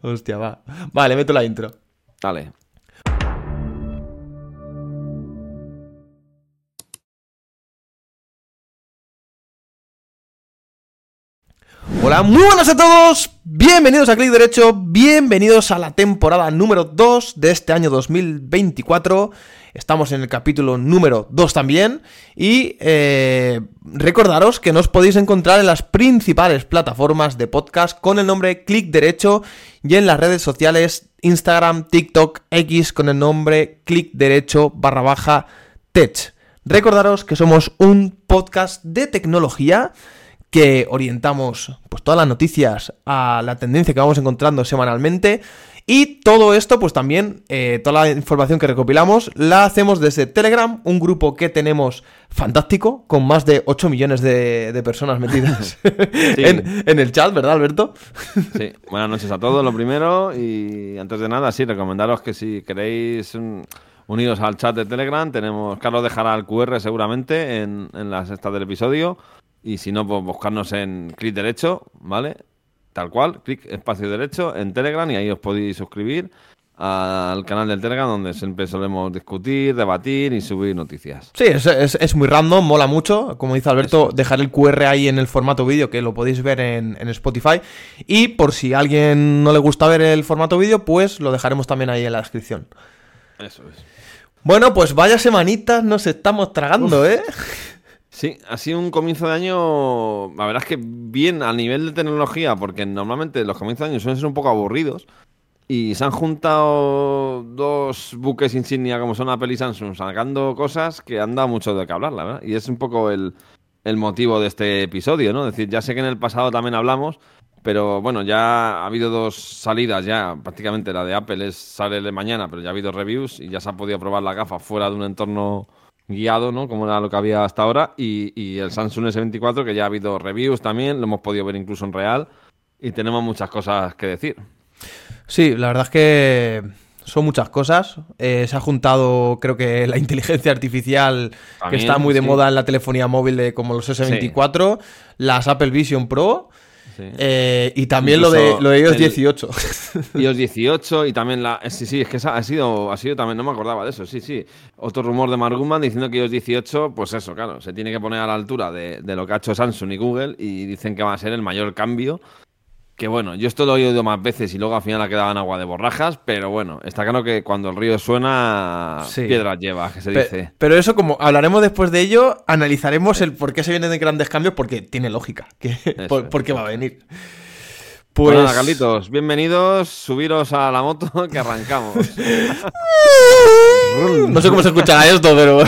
Hostia, va. Vale, meto la intro. Dale. Hola, muy buenas a todos. Bienvenidos a Click Derecho. Bienvenidos a la temporada número 2 de este año 2024. Estamos en el capítulo número 2 también. Y eh, recordaros que nos podéis encontrar en las principales plataformas de podcast con el nombre Click Derecho y en las redes sociales Instagram, TikTok, X con el nombre Click Derecho barra baja Tech. Recordaros que somos un podcast de tecnología que orientamos pues todas las noticias a la tendencia que vamos encontrando semanalmente. Y todo esto pues también eh, toda la información que recopilamos la hacemos desde Telegram un grupo que tenemos fantástico con más de 8 millones de, personas metidas en, en, el chat ¿verdad Alberto? sí. Buenas noches a todos lo primero. Y antes de nada sí recomendaros que si queréis unidos al chat de Telegram tenemos Carlos dejará el QR seguramente en, en las estas del episodio y si no, pues buscarnos en clic derecho, ¿vale? Tal cual, clic espacio derecho en Telegram y ahí os podéis suscribir al canal del Telegram donde siempre solemos discutir, debatir y subir noticias. Sí, es, es, muy random, mola mucho. Como dice Alberto, dejar el QR ahí en el formato vídeo que lo podéis ver en, en, Spotify. Y por si a alguien no le gusta ver el formato vídeo, pues lo dejaremos también ahí en la descripción. Eso es. Bueno, pues vaya semanitas nos estamos tragando, ¿eh? Sí, ha sido un comienzo de año, la verdad es que bien a nivel de tecnología, porque normalmente los comienzos de año suelen ser un poco aburridos. Y se han juntado dos buques insignia como son Apple y Samsung sacando cosas que han dado mucho de qué hablar, la verdad. Y es un poco el, el motivo de este episodio, ¿no? Es decir, ya sé que en el pasado también hablamos, pero bueno, ya ha habido dos salidas ya, prácticamente la de Apple es sale mañana, pero ya ha habido reviews y ya se ha podido probar la gafa fuera de un entorno guiado, ¿no? Como era lo que había hasta ahora. Y, el Samsung S24, que ya ha habido reviews también, lo hemos podido ver incluso en real. Y tenemos muchas cosas que decir. Sí, la verdad es que son muchas cosas. Eh, se ha juntado, creo que la inteligencia artificial, que está muy de moda en la telefonía móvil de como los S24, las Apple Vision Pro eh, y también lo de, lo de iOS 18. iOS 18 y también la... Sí, sí, es que ha sido, ha sido también, no me acordaba de eso, sí, sí. Otro rumor de Mark Gurman diciendo que iOS 18, pues eso, claro, se tiene que poner a la altura de, de lo que ha hecho Samsung y Google y dicen que va a ser el mayor cambio que bueno, yo esto lo he oído más veces y luego al final ha quedado en agua de borrajas, pero bueno, está claro que cuando el río suena, piedras lleva, que se dice. Pero eso, como hablaremos después de ello, analizaremos el por qué se vienen de grandes cambios, porque tiene lógica, que, por, qué va a venir. Pues... pues nada, Carlitos, bienvenidos, subiros a la moto que arrancamos. no sé cómo se escuchará esto, pero...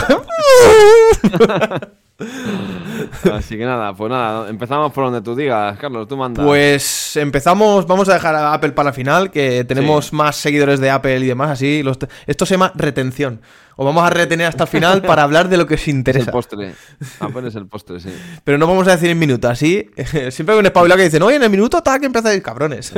Así que nada, pues nada, empezamos por donde tú digas, Carlos, tú mandas. Pues empezamos, vamos a dejar a Apple para la final, que tenemos más seguidores de Apple y demás, así. esto se llama retención. O vamos a retener hasta el final para hablar de lo que os interesa. Es el postre. Apple es el postre, sí. Pero no vamos a decir en minuto, así. Siempre hay un espabilado que dicen, oye, en el minuto está que empezáis, cabrones.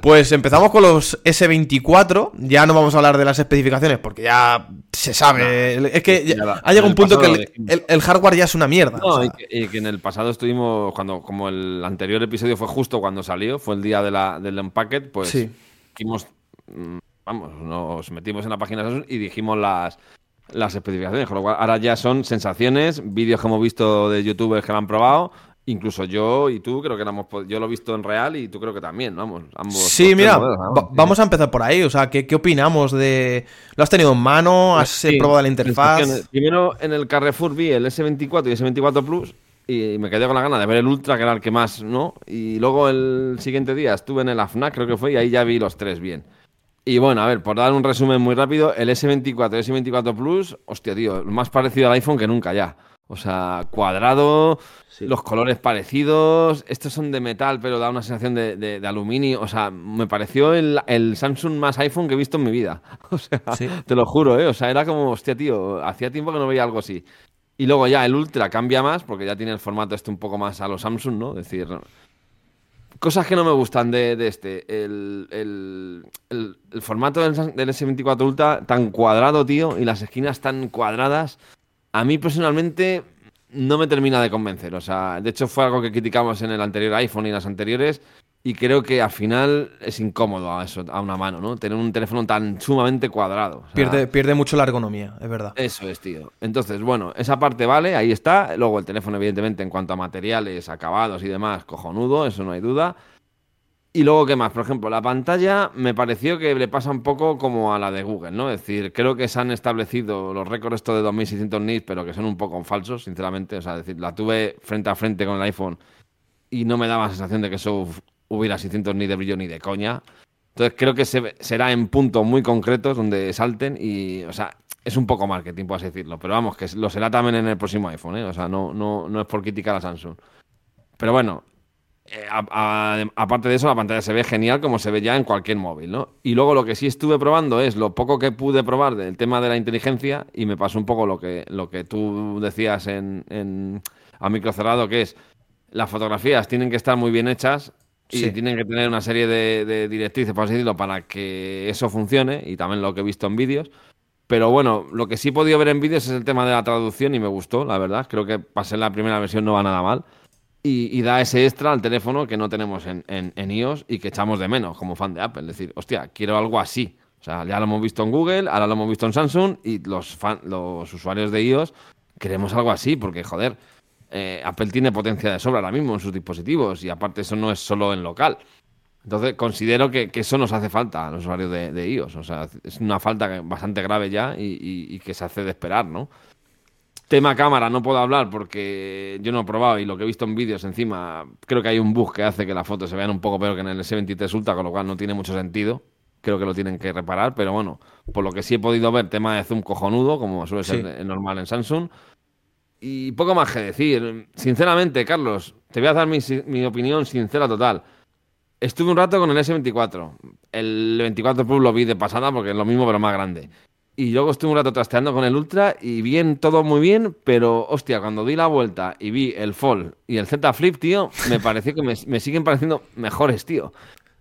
Pues empezamos con los S24. Ya no vamos a hablar de las especificaciones porque ya se sabe. es que ha llegado un punto que el, hardware ya es una mierda. No, y, que, en el pasado estuvimos, cuando como el anterior episodio fue justo cuando salió, fue el día de la, del Unpacked, pues sí. Mm, vamos, nos metimos en la página y dijimos las, las especificaciones. Con lo cual, ahora ya son sensaciones, vídeos que hemos visto de youtubers que lo han probado Incluso yo y tú creo que yo lo he visto en real y tú creo que también, vamos, ambos. Sí, mira, vamos a empezar por ahí, o sea, ¿qué, opinamos de... ¿Lo has tenido en mano? ¿Has probado la interfaz? Primero en el Carrefour vi el S24 y S24 Plus y me quedé con la gana de ver el Ultra, que era el que más, ¿no? Y luego el siguiente día estuve en el AFNAC, creo que fue, y ahí ya vi los tres bien. Y bueno, a ver, por dar un resumen muy rápido, el S24 y S24 Plus, hostia, tío, más parecido al iPhone que nunca ya. O sea, cuadrado, los colores parecidos. Estos son de metal, pero da una sensación de, aluminio. O sea, me pareció el, Samsung más iPhone que he visto en mi vida. O sea, te lo juro, ¿eh? O sea, era como, hostia, tío, hacía tiempo que no veía algo así. Y luego ya el Ultra cambia más, porque ya tiene el formato este un poco más a los Samsung, ¿no? Es decir, cosas que no me gustan de, este. El, el, formato del, del S24 Ultra tan cuadrado, tío, y las esquinas tan cuadradas a mí personalmente no me termina de convencer. O sea, de hecho fue algo que criticamos en el anterior iPhone y en las anteriores. Y creo que al final es incómodo a, eso, a una mano, ¿no? Tener un teléfono tan sumamente cuadrado. pierde, pierde mucho la ergonomía, es verdad. Eso es, tío. Entonces, bueno, esa parte vale, ahí está. Luego el teléfono, evidentemente, en cuanto a materiales, acabados y demás, cojonudo, eso no hay duda. Y luego, ¿qué más? Por ejemplo, la pantalla me pareció que le pasa un poco como a la de Google, ¿no? Es decir, creo que se han establecido los récords estos de 2600 nits, pero que son un poco falsos, sinceramente. O sea, decir, la tuve frente a frente con el iPhone y no me daba la sensación de que eso hubiera 600 nits de brillo ni de coña. Entonces creo que será en puntos muy concretos donde salten y, o sea, es un poco marketing, por así decirlo. Pero vamos, que lo será también en el próximo iPhone, ¿eh? O sea, no, no, no es por criticar a Samsung. Pero bueno, eh, aparte de eso, la pantalla se ve genial como se ve ya en cualquier móvil, ¿no? Y luego lo que sí estuve probando es lo poco que pude probar del tema de la inteligencia y me pasó un poco lo que, lo que tú decías en, a micro cerrado, que es las fotografías tienen que estar muy bien hechas y tienen que tener una serie de, directrices, por así decirlo, para que eso funcione y también lo que he visto en vídeos. Pero bueno, lo que sí he podido ver en vídeos es el tema de la traducción y me gustó, la verdad. Creo que pasé la primera versión no va nada mal y, da ese extra al teléfono que no tenemos en, en, iOS y que echamos de menos como fan de Apple. Es decir, hostia, quiero algo así. O sea, ya lo hemos visto en Google, ahora lo hemos visto en Samsung y los, fan, los usuarios de iOS queremos algo así porque, joder, eh, Apple tiene potencia de sobra ahora mismo en sus dispositivos y aparte eso no es solo en local. Entonces considero que, eso nos hace falta a los usuarios de, iOS. O sea, es una falta bastante grave ya y, y que se hace de esperar, ¿no? Tema cámara no puedo hablar porque yo no he probado y lo que he visto en vídeos encima, creo que hay un bug que hace que las fotos se vean un poco peor que en el S23 Ultra, con lo cual no tiene mucho sentido. Creo que lo tienen que reparar, pero bueno, por lo que sí he podido ver, tema de zoom cojonudo, como suele ser normal en Samsung. Y poco más que decir. Sinceramente, Carlos, te voy a dar mi, mi opinión sincera total. Estuve un rato con el S24. El 24 Plus lo vi de pasada porque es lo mismo pero más grande. Y luego estuve un rato trasteando con el Ultra y bien, todo muy bien, pero hostia, cuando di la vuelta y vi el Fold y el Z Flip, tío, me pareció que me, siguen pareciendo mejores, tío.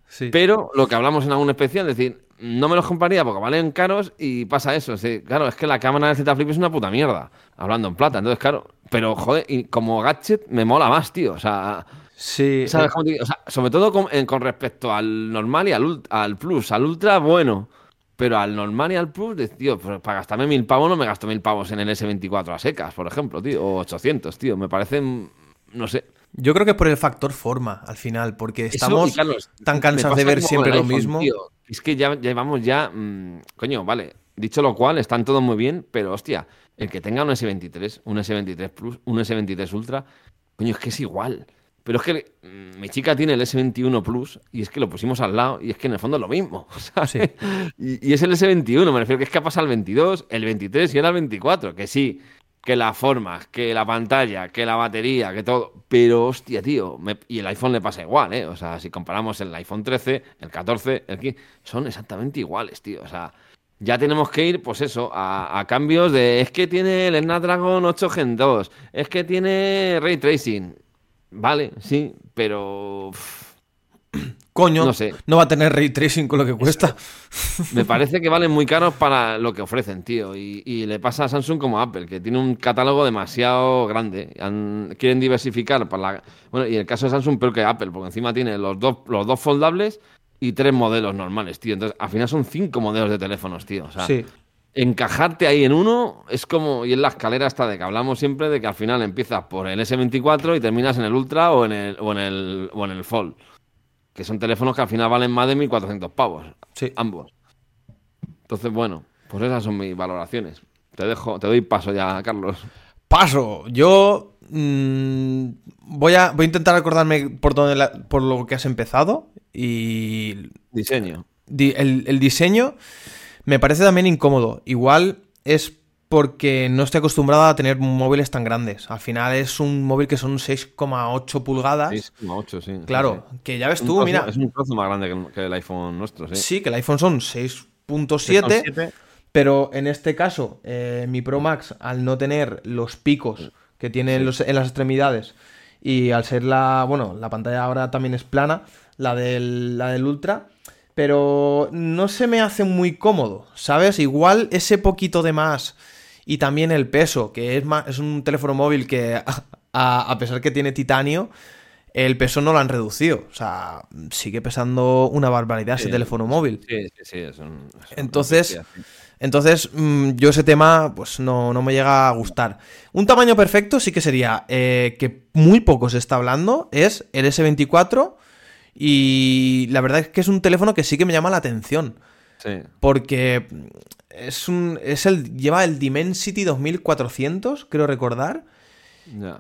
Sí. Pero lo que hablamos en algún especial, es decir, no me los compraría porque valen caros y pasa eso. claro, es que la cámara del Z Flip es una puta mierda, hablando en plata. Entonces, claro, pero joder, y como gadget me mola más, tío. O sea, sí. ¿sabes eh. O sea, sobre todo con, con, respecto al normal y al, al Plus, al Ultra, bueno. Pero al normal y al plus, tío, pues para gastarme mil pavos no me gasto mil pavos en el S24 a secas, por ejemplo, tío. O 800, tío. Me parecen, no sé. Yo creo que por el factor forma, al final, porque estamos tan cansados de ver siempre lo mismo. Es que ya llevamos ya, mm, coño, vale. Dicho lo cual, están todos muy bien, pero hostia, el que tenga un S23, un S23 Plus, un S23 Ultra, coño, es que es igual. Pero es que mm, mi chica tiene el S21 Plus y es que lo pusimos al lado y es que en el fondo es lo mismo. Y, es el S21, me refiero que es que ha pasado el 22, el 23 y ahora el 24. Que sí, que la forma, que la pantalla, que la batería, que todo. Pero hostia, tío. y el iPhone le pasa igual, ¿eh? O sea, si comparamos el iPhone 13, el 14, el 15, son exactamente iguales, tío. O sea, ya tenemos que ir, pues eso, a, a, cambios de. Es que tiene el Snapdragon 8 Gen 2, es que tiene Ray Tracing. Vale, sí, pero. Coño, no, sé. no va a tener ray tracing con lo que cuesta. Me parece que valen muy caros para lo que ofrecen, tío. Y, le pasa a Samsung como a Apple, que tiene un catálogo demasiado grande. quieren diversificar para la. Bueno, y el caso de Samsung peor que Apple, porque encima tiene los dos, los dos foldables y tres modelos normales, tío. Entonces, al final son cinco modelos de teléfonos, tío. O sea, sí encajarte ahí en uno es como, y en la escalera hasta de que hablamos siempre de que al final empiezas por el S24 y terminas en el Ultra o en el, o en el, o en el Fold. Que son teléfonos que al final valen más de 1.400 pavos. Sí. Ambos. Entonces, bueno, pues esas son mis valoraciones. Te dejo, te doy paso ya, Carlos. Paso. Yo mm, voy, a, voy a intentar acordarme por, por lo que has empezado y... Diseño. el, el diseño... Me parece también incómodo. Igual es porque no estoy acostumbrada a tener móviles tan grandes. Al final es un móvil que son 6,8 pulgadas. 6,8, sí. Claro, que ya ves tú, mira. Es un trozo más grande que el iPhone nuestro, sí. Sí, que el iPhone son 6.7, pero en este caso, eh, mi Pro Max, al no tener los picos que tiene en, las extremidades y al ser la, bueno, la pantalla ahora también es plana, la del, la del Ultra, pero no se me hace muy cómodo, ¿sabes? Igual ese poquito de más y también el peso, que es, más, es un teléfono móvil que a, pesar que tiene titanio, el peso no lo han reducido. O sea, sigue pesando una barbaridad ese teléfono móvil. Sí, sí, sí. Es un, es Entonces, bestia, sí. Entonces, mm, yo ese tema, pues no, no me llega a gustar. Un tamaño perfecto sí que sería, eh, que muy poco se está hablando, es el S24. Y la verdad es que es un teléfono que sí que me llama la atención. Sí. Porque es un. Es el. Lleva el Dimensity 2400, creo recordar.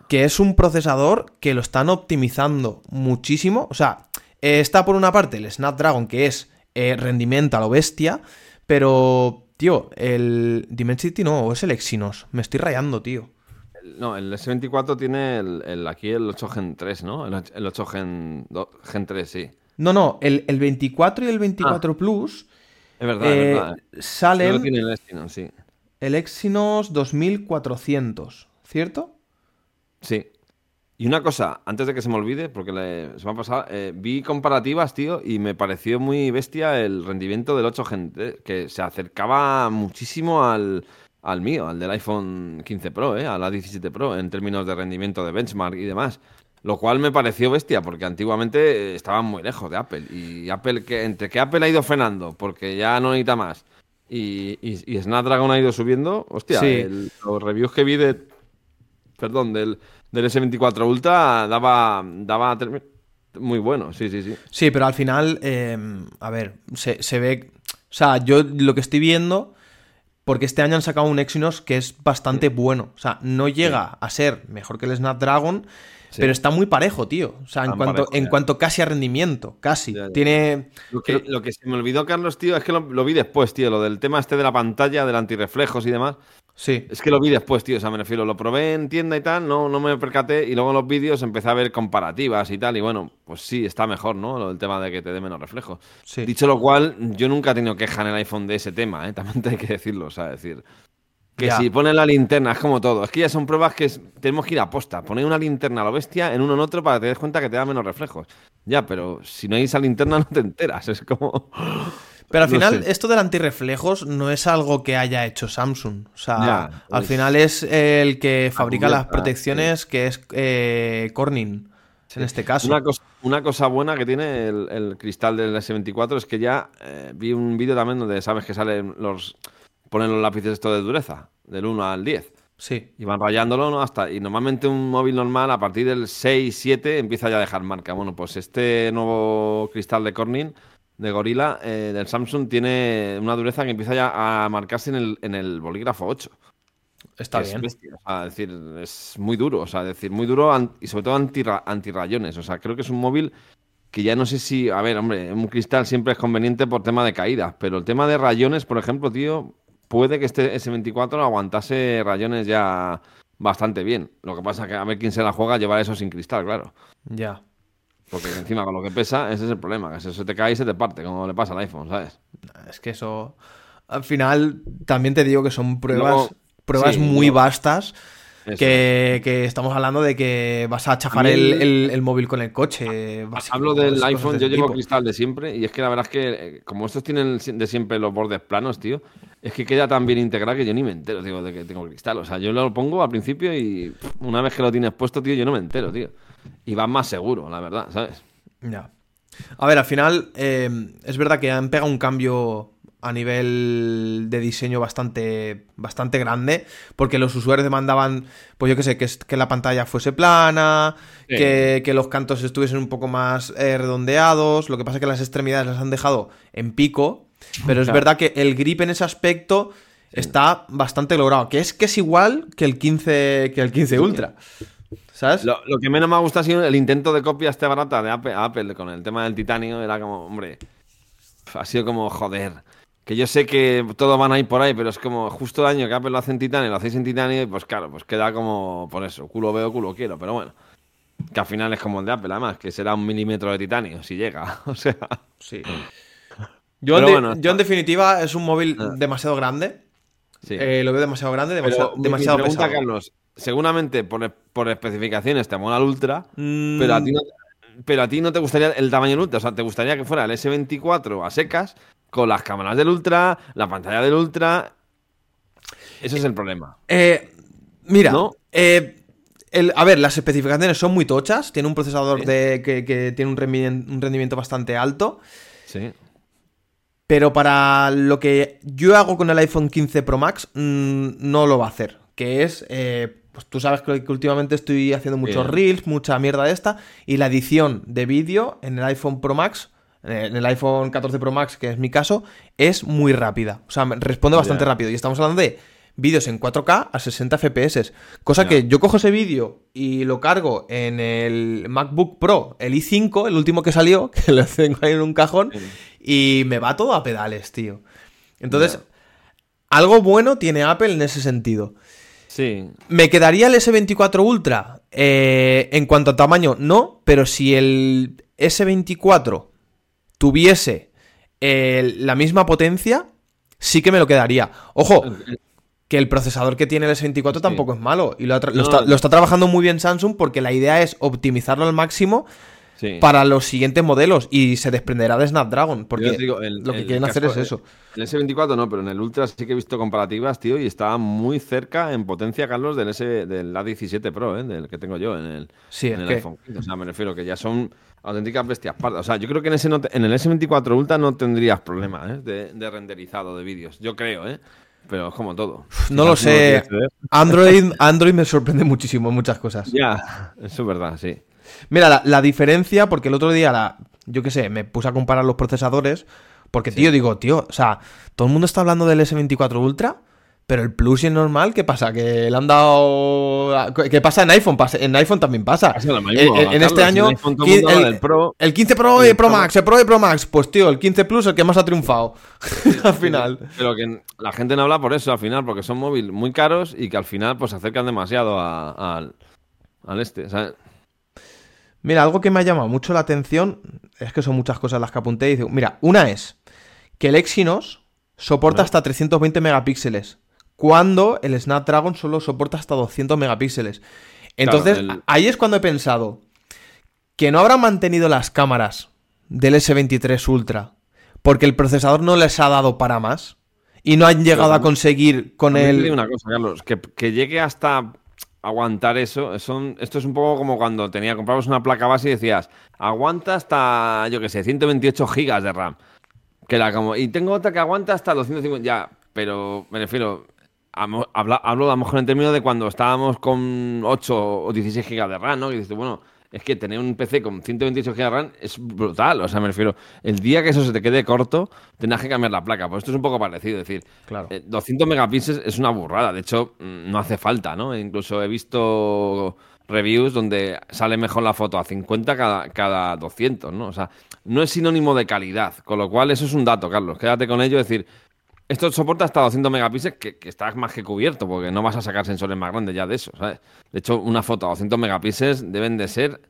Que es un procesador que lo están optimizando muchísimo. O sea, eh, está por una parte el Snapdragon, que es eh, rendimiento a lo bestia. Pero, tío, el Dimensity no, o es el Exynos. Me estoy rayando, tío. No, el S24 tiene el, el- aquí el 8 Gen 3, ¿no? El, el 8 Gen, do- Gen 3, sí. No, no, el, el 24 y el 24 Plus Es verdad, eh, es verdad. Salen tiene el Exynos, sí. el Exynos 2400, ¿cierto? Sí. Y una cosa, antes de que se me olvide, porque le- se me ha pasado, eh, vi comparativas, tío, y me pareció muy bestia el rendimiento del 8 Gen, que se acercaba muchísimo al, al mío, al del iPhone 15 Pro, eh, a la 17 Pro, en términos de rendimiento de benchmark y demás. Lo cual me pareció bestia, porque antiguamente eh, estaban muy lejos de Apple. Y Apple, que entre que Apple ha ido frenando, porque ya no necesita más, y, y- y Snapdragon ha ido subiendo, hostia, Sí. el- los reviews que vi de, perdón, del, del S24 Ultra daba, daba muy bueno, sí, sí, sí. Sí, pero al final, eh, a ver, se, se ve. O sea, yo lo que estoy viendo. Porque este año han sacado un Exynos que es bastante bueno. O sea, no llega a ser mejor que el Snapdragon, Sí. pero está muy parejo, tío. O sea, en Tan cuanto, parejo, en cuanto casi a rendimiento, casi. Ya, ya. Tiene. Lo que, lo que se me olvidó, Carlos, tío, es que lo, lo vi después, tío, lo del tema este de la pantalla, del antirreflejos y demás. Sí. Es que lo vi después, tío, o sea, me refiero, lo probé en tienda y tal, no, no me percaté, y luego en los vídeos empecé a ver comparativas y tal, y bueno, pues sí, está mejor, ¿no? Lo del tema de que te dé menos reflejos. Sí. Dicho lo cual, yo nunca he tenido queja en el iPhone de ese tema, ¿eh? También hay que decirlo, o sea, decir... Que Ya. si ponen la linterna, es como todo. Es que ya son pruebas que es- tenemos que ir a posta. Poner una linterna a lo bestia en uno en otro para que te des cuenta que te da menos reflejos. Ya, pero si no hay esa linterna no te enteras. Es como... Pero al No final, sé. esto del antirreflejos no es algo que haya hecho Samsung. O sea, Ya, al final es el que fabrica las cubierta, protecciones, que es eh, Corning, en este caso. Una cosa, una cosa buena que tiene el, el cristal del S24 es que ya eh, vi un vídeo también donde sabes que salen los... Ponen los lápices esto de dureza, del 1 al 10. Sí. Y van rayándolo, ¿no? Hasta, y normalmente un móvil normal a partir del 6, 7 empieza ya a dejar marca. Bueno, pues este nuevo cristal de Corning, de Gorilla, eh, del Samsung, tiene una dureza que empieza ya a marcarse en el, en el bolígrafo 8. Está es bien. es decir, es muy duro, o sea, decir, muy duro y sobre todo antirra- antirrayones. O sea, creo que es un móvil que ya no sé si, a ver, hombre, un cristal siempre es conveniente por tema de caídas, pero el tema de rayones, por ejemplo, tío, puede que este S24 aguantase rayones ya bastante bien. Lo que pasa que a ver quién se la juega llevar eso sin cristal, claro. Ya. Porque encima con lo que pesa, ese es el problema, que si se te cae y se te parte, como le pasa al iPhone, ¿sabes? Es que eso. Al final, también te digo que son pruebas, Luego- pruebas sí, muy vastas. Que, que estamos hablando de que vas a chafar A mí el, el- móvil con el coche. Hablo del iPhone, yo llevo tipo. cristal de siempre y es que la verdad es que eh, como estos tienen de siempre los bordes planos, tío, es que queda tan bien integrado que yo ni me entero, digo, de que tengo cristal. O sea, yo lo pongo al principio y una vez que lo tienes puesto, tío, yo no me entero, tío. Y vas más seguro, la verdad, ¿sabes? Ya. A ver, al final eh, es verdad que han pegado un cambio a nivel de diseño bastante, bastante grande, porque los usuarios demandaban, pues yo qué sé, que, que la pantalla fuese plana, Sí. que, que los cantos estuviesen un poco más eh, redondeados, lo que pasa es que las extremidades las han dejado en pico, pero es verdad que el grip en ese aspecto está bastante logrado, que es que es igual que el 15, que el 15 Ultra. ¿Sabes? Lo, lo que menos me ha gustado ha sido el intento de copia este barata de Apple, Apple con el tema del titanio. Era como, hombre, ha sido como, joder. Que yo sé que todos van a ir por ahí, pero es como justo el año que Apple lo hace en titanio, lo hacéis en titanio, y pues claro, pues queda como por eso, culo veo, culo quiero, pero bueno. Que al final es como el de Apple, además, que será un milímetro de titanio, si llega. O sea, Sí. Yo, en, Pero de- bueno, yo en definitiva es un móvil Ah. demasiado grande. sí. Eh, lo veo demasiado grande, demasiado, pero demasiado mi pregunta, pesado. Carlos, seguramente por, por especificaciones te mola el Ultra, Mm, Pero a ti no, pero a ti no te gustaría el tamaño del Ultra, o sea, te gustaría que fuera el S24 a secas, con las cámaras del Ultra, la pantalla del Ultra. Ese es el problema. eh, mira, ¿No? eh, el- a ver, las especificaciones son muy tochas. Tiene un procesador Sí. de, que, que tiene un rendimiento, un rendimiento bastante alto. Sí. Pero para lo que yo hago con el iPhone 15 Pro Max, mm, no lo va a hacer. Que es, eh, pues tú sabes que, que últimamente estoy haciendo muchos Bien. reels, mucha mierda de esta. Y la edición de vídeo en el iPhone Pro Max, en el iPhone 14 Pro Max, que es mi caso, es muy rápida. O sea, responde bastante rápido. Y estamos hablando de vídeos en 4K a 60 FPS. Cosa que yo cojo ese vídeo y lo cargo en el MacBook Pro, el i5, el último que salió, que lo tengo ahí en un cajón, y me va todo a pedales, tío. Entonces, algo bueno tiene Apple en ese sentido. Sí. ¿Me quedaría el S24 Ultra? Eh, en cuanto a tamaño, no, pero si el S24 tuviese eh, la misma potencia, sí que me lo quedaría. Ojo, que el procesador que tiene el S24 tampoco es malo. Y lo, está, lo está trabajando muy bien Samsung porque la idea es optimizarlo al máximo Sí. para los siguientes modelos y se desprenderá de Snapdragon. Porque digo, el- lo que el quieren hacer es eso. El S24 no, pero en el Ultra sí que he visto comparativas, tío, y está muy cerca en potencia, Carlos, del, S, del A17 Pro, ¿eh? del que tengo yo en el, Sí, en es el que- iPhone 15. O sea, me refiero que ya son auténticas bestias pardas. O sea, yo creo que en, ese no te- en el S24 Ultra no tendrías problema ¿eh? de, de renderizado de vídeos. Yo creo, ¿eh? Pero es como todo. No lo sé. Android, Android me sorprende muchísimo en muchas cosas. Ya, eso es verdad, sí. Mira, la, la diferencia, porque el otro día, la, yo qué sé, me puse a comparar los procesadores. Porque, tío, digo, tío, o sea, todo el mundo está hablando del S24 Ultra, pero el Plus y el normal, ¿qué pasa? Que le han dado. ¿Qué pasa en iPhone? Pasa- En iPhone también pasa. Lo mismo, En- este año. el Pro. el 15 Pro Y Pro. Max, el Pro y Pro Max. Pues, tío, el 15 Plus es el que más ha triunfado. al final. Pero que la gente no habla por eso al final, porque son móviles muy caros y que al final pues se acercan demasiado a- al, al este. ¿sabes? Mira, algo que me ha llamado mucho la atención es que son muchas cosas las que apunté. Y digo, mira, una es que el Exynos soporta hasta 320 megapíxeles, cuando el Snapdragon solo soporta hasta 200 megapíxeles. Entonces, el- ahí es cuando he pensado que no habrán mantenido las cámaras del S23 Ultra porque el procesador no les ha dado para más y no han llegado a conseguir con te el... una cosa, Carlos, que, que llegue hasta aguantar eso, son, esto es un poco como cuando tenía, comprabas una placa base y decías, aguanta hasta, yo qué sé, 128 gigas de RAM. Que era como, y tengo otra que aguanta hasta 250, ya, pero me refiero, habla- hablo a lo mejor en términos de cuando estábamos con 8 o 16 gigas de RAM, ¿no? Y dices, bueno, es que tener un PC con 128 GB de RAM es brutal. O sea, me refiero, el día que eso se te quede corto, tendrás que cambiar la placa. Pues esto es un poco parecido. Es decir, Claro. eh, 200 megapíxeles es una burrada. De hecho, mm, no hace falta, ¿no? Incluso he visto reviews donde sale mejor la foto a 50 cada, cada 200, ¿no? O sea, no es sinónimo de calidad. Con lo cual, eso es un dato, Carlos. Quédate con ello. Es decir, esto soporta hasta 200 megapíxeles, que, que está más que cubierto, porque no vas a sacar sensores más grandes ya de eso, ¿sabes? De hecho, una foto a 200 megapíxeles deben de ser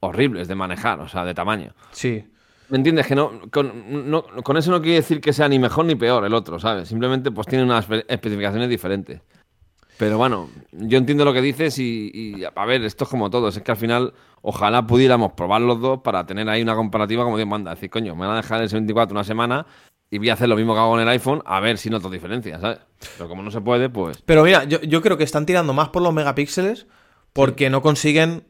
horribles de manejar, o sea, de tamaño. Sí. ¿Me entiendes? Que no con, no- con eso no quiere decir que sea ni mejor ni peor el otro, ¿sabes? Simplemente pues tiene unas espe- especificaciones diferentes. Pero bueno, yo entiendo lo que dices y, y, a ver, esto es como todo. Es que al final, ojalá pudiéramos probar los dos para tener ahí una comparativa como Dios manda. Decir, coño, me van a dejar el S24 una semana y voy a hacer lo mismo que hago en el iPhone a ver si noto diferencias, ¿sabes? Pero como no se puede, pues... Pero mira, yo, yo creo que están tirando más por los megapíxeles porque no consiguen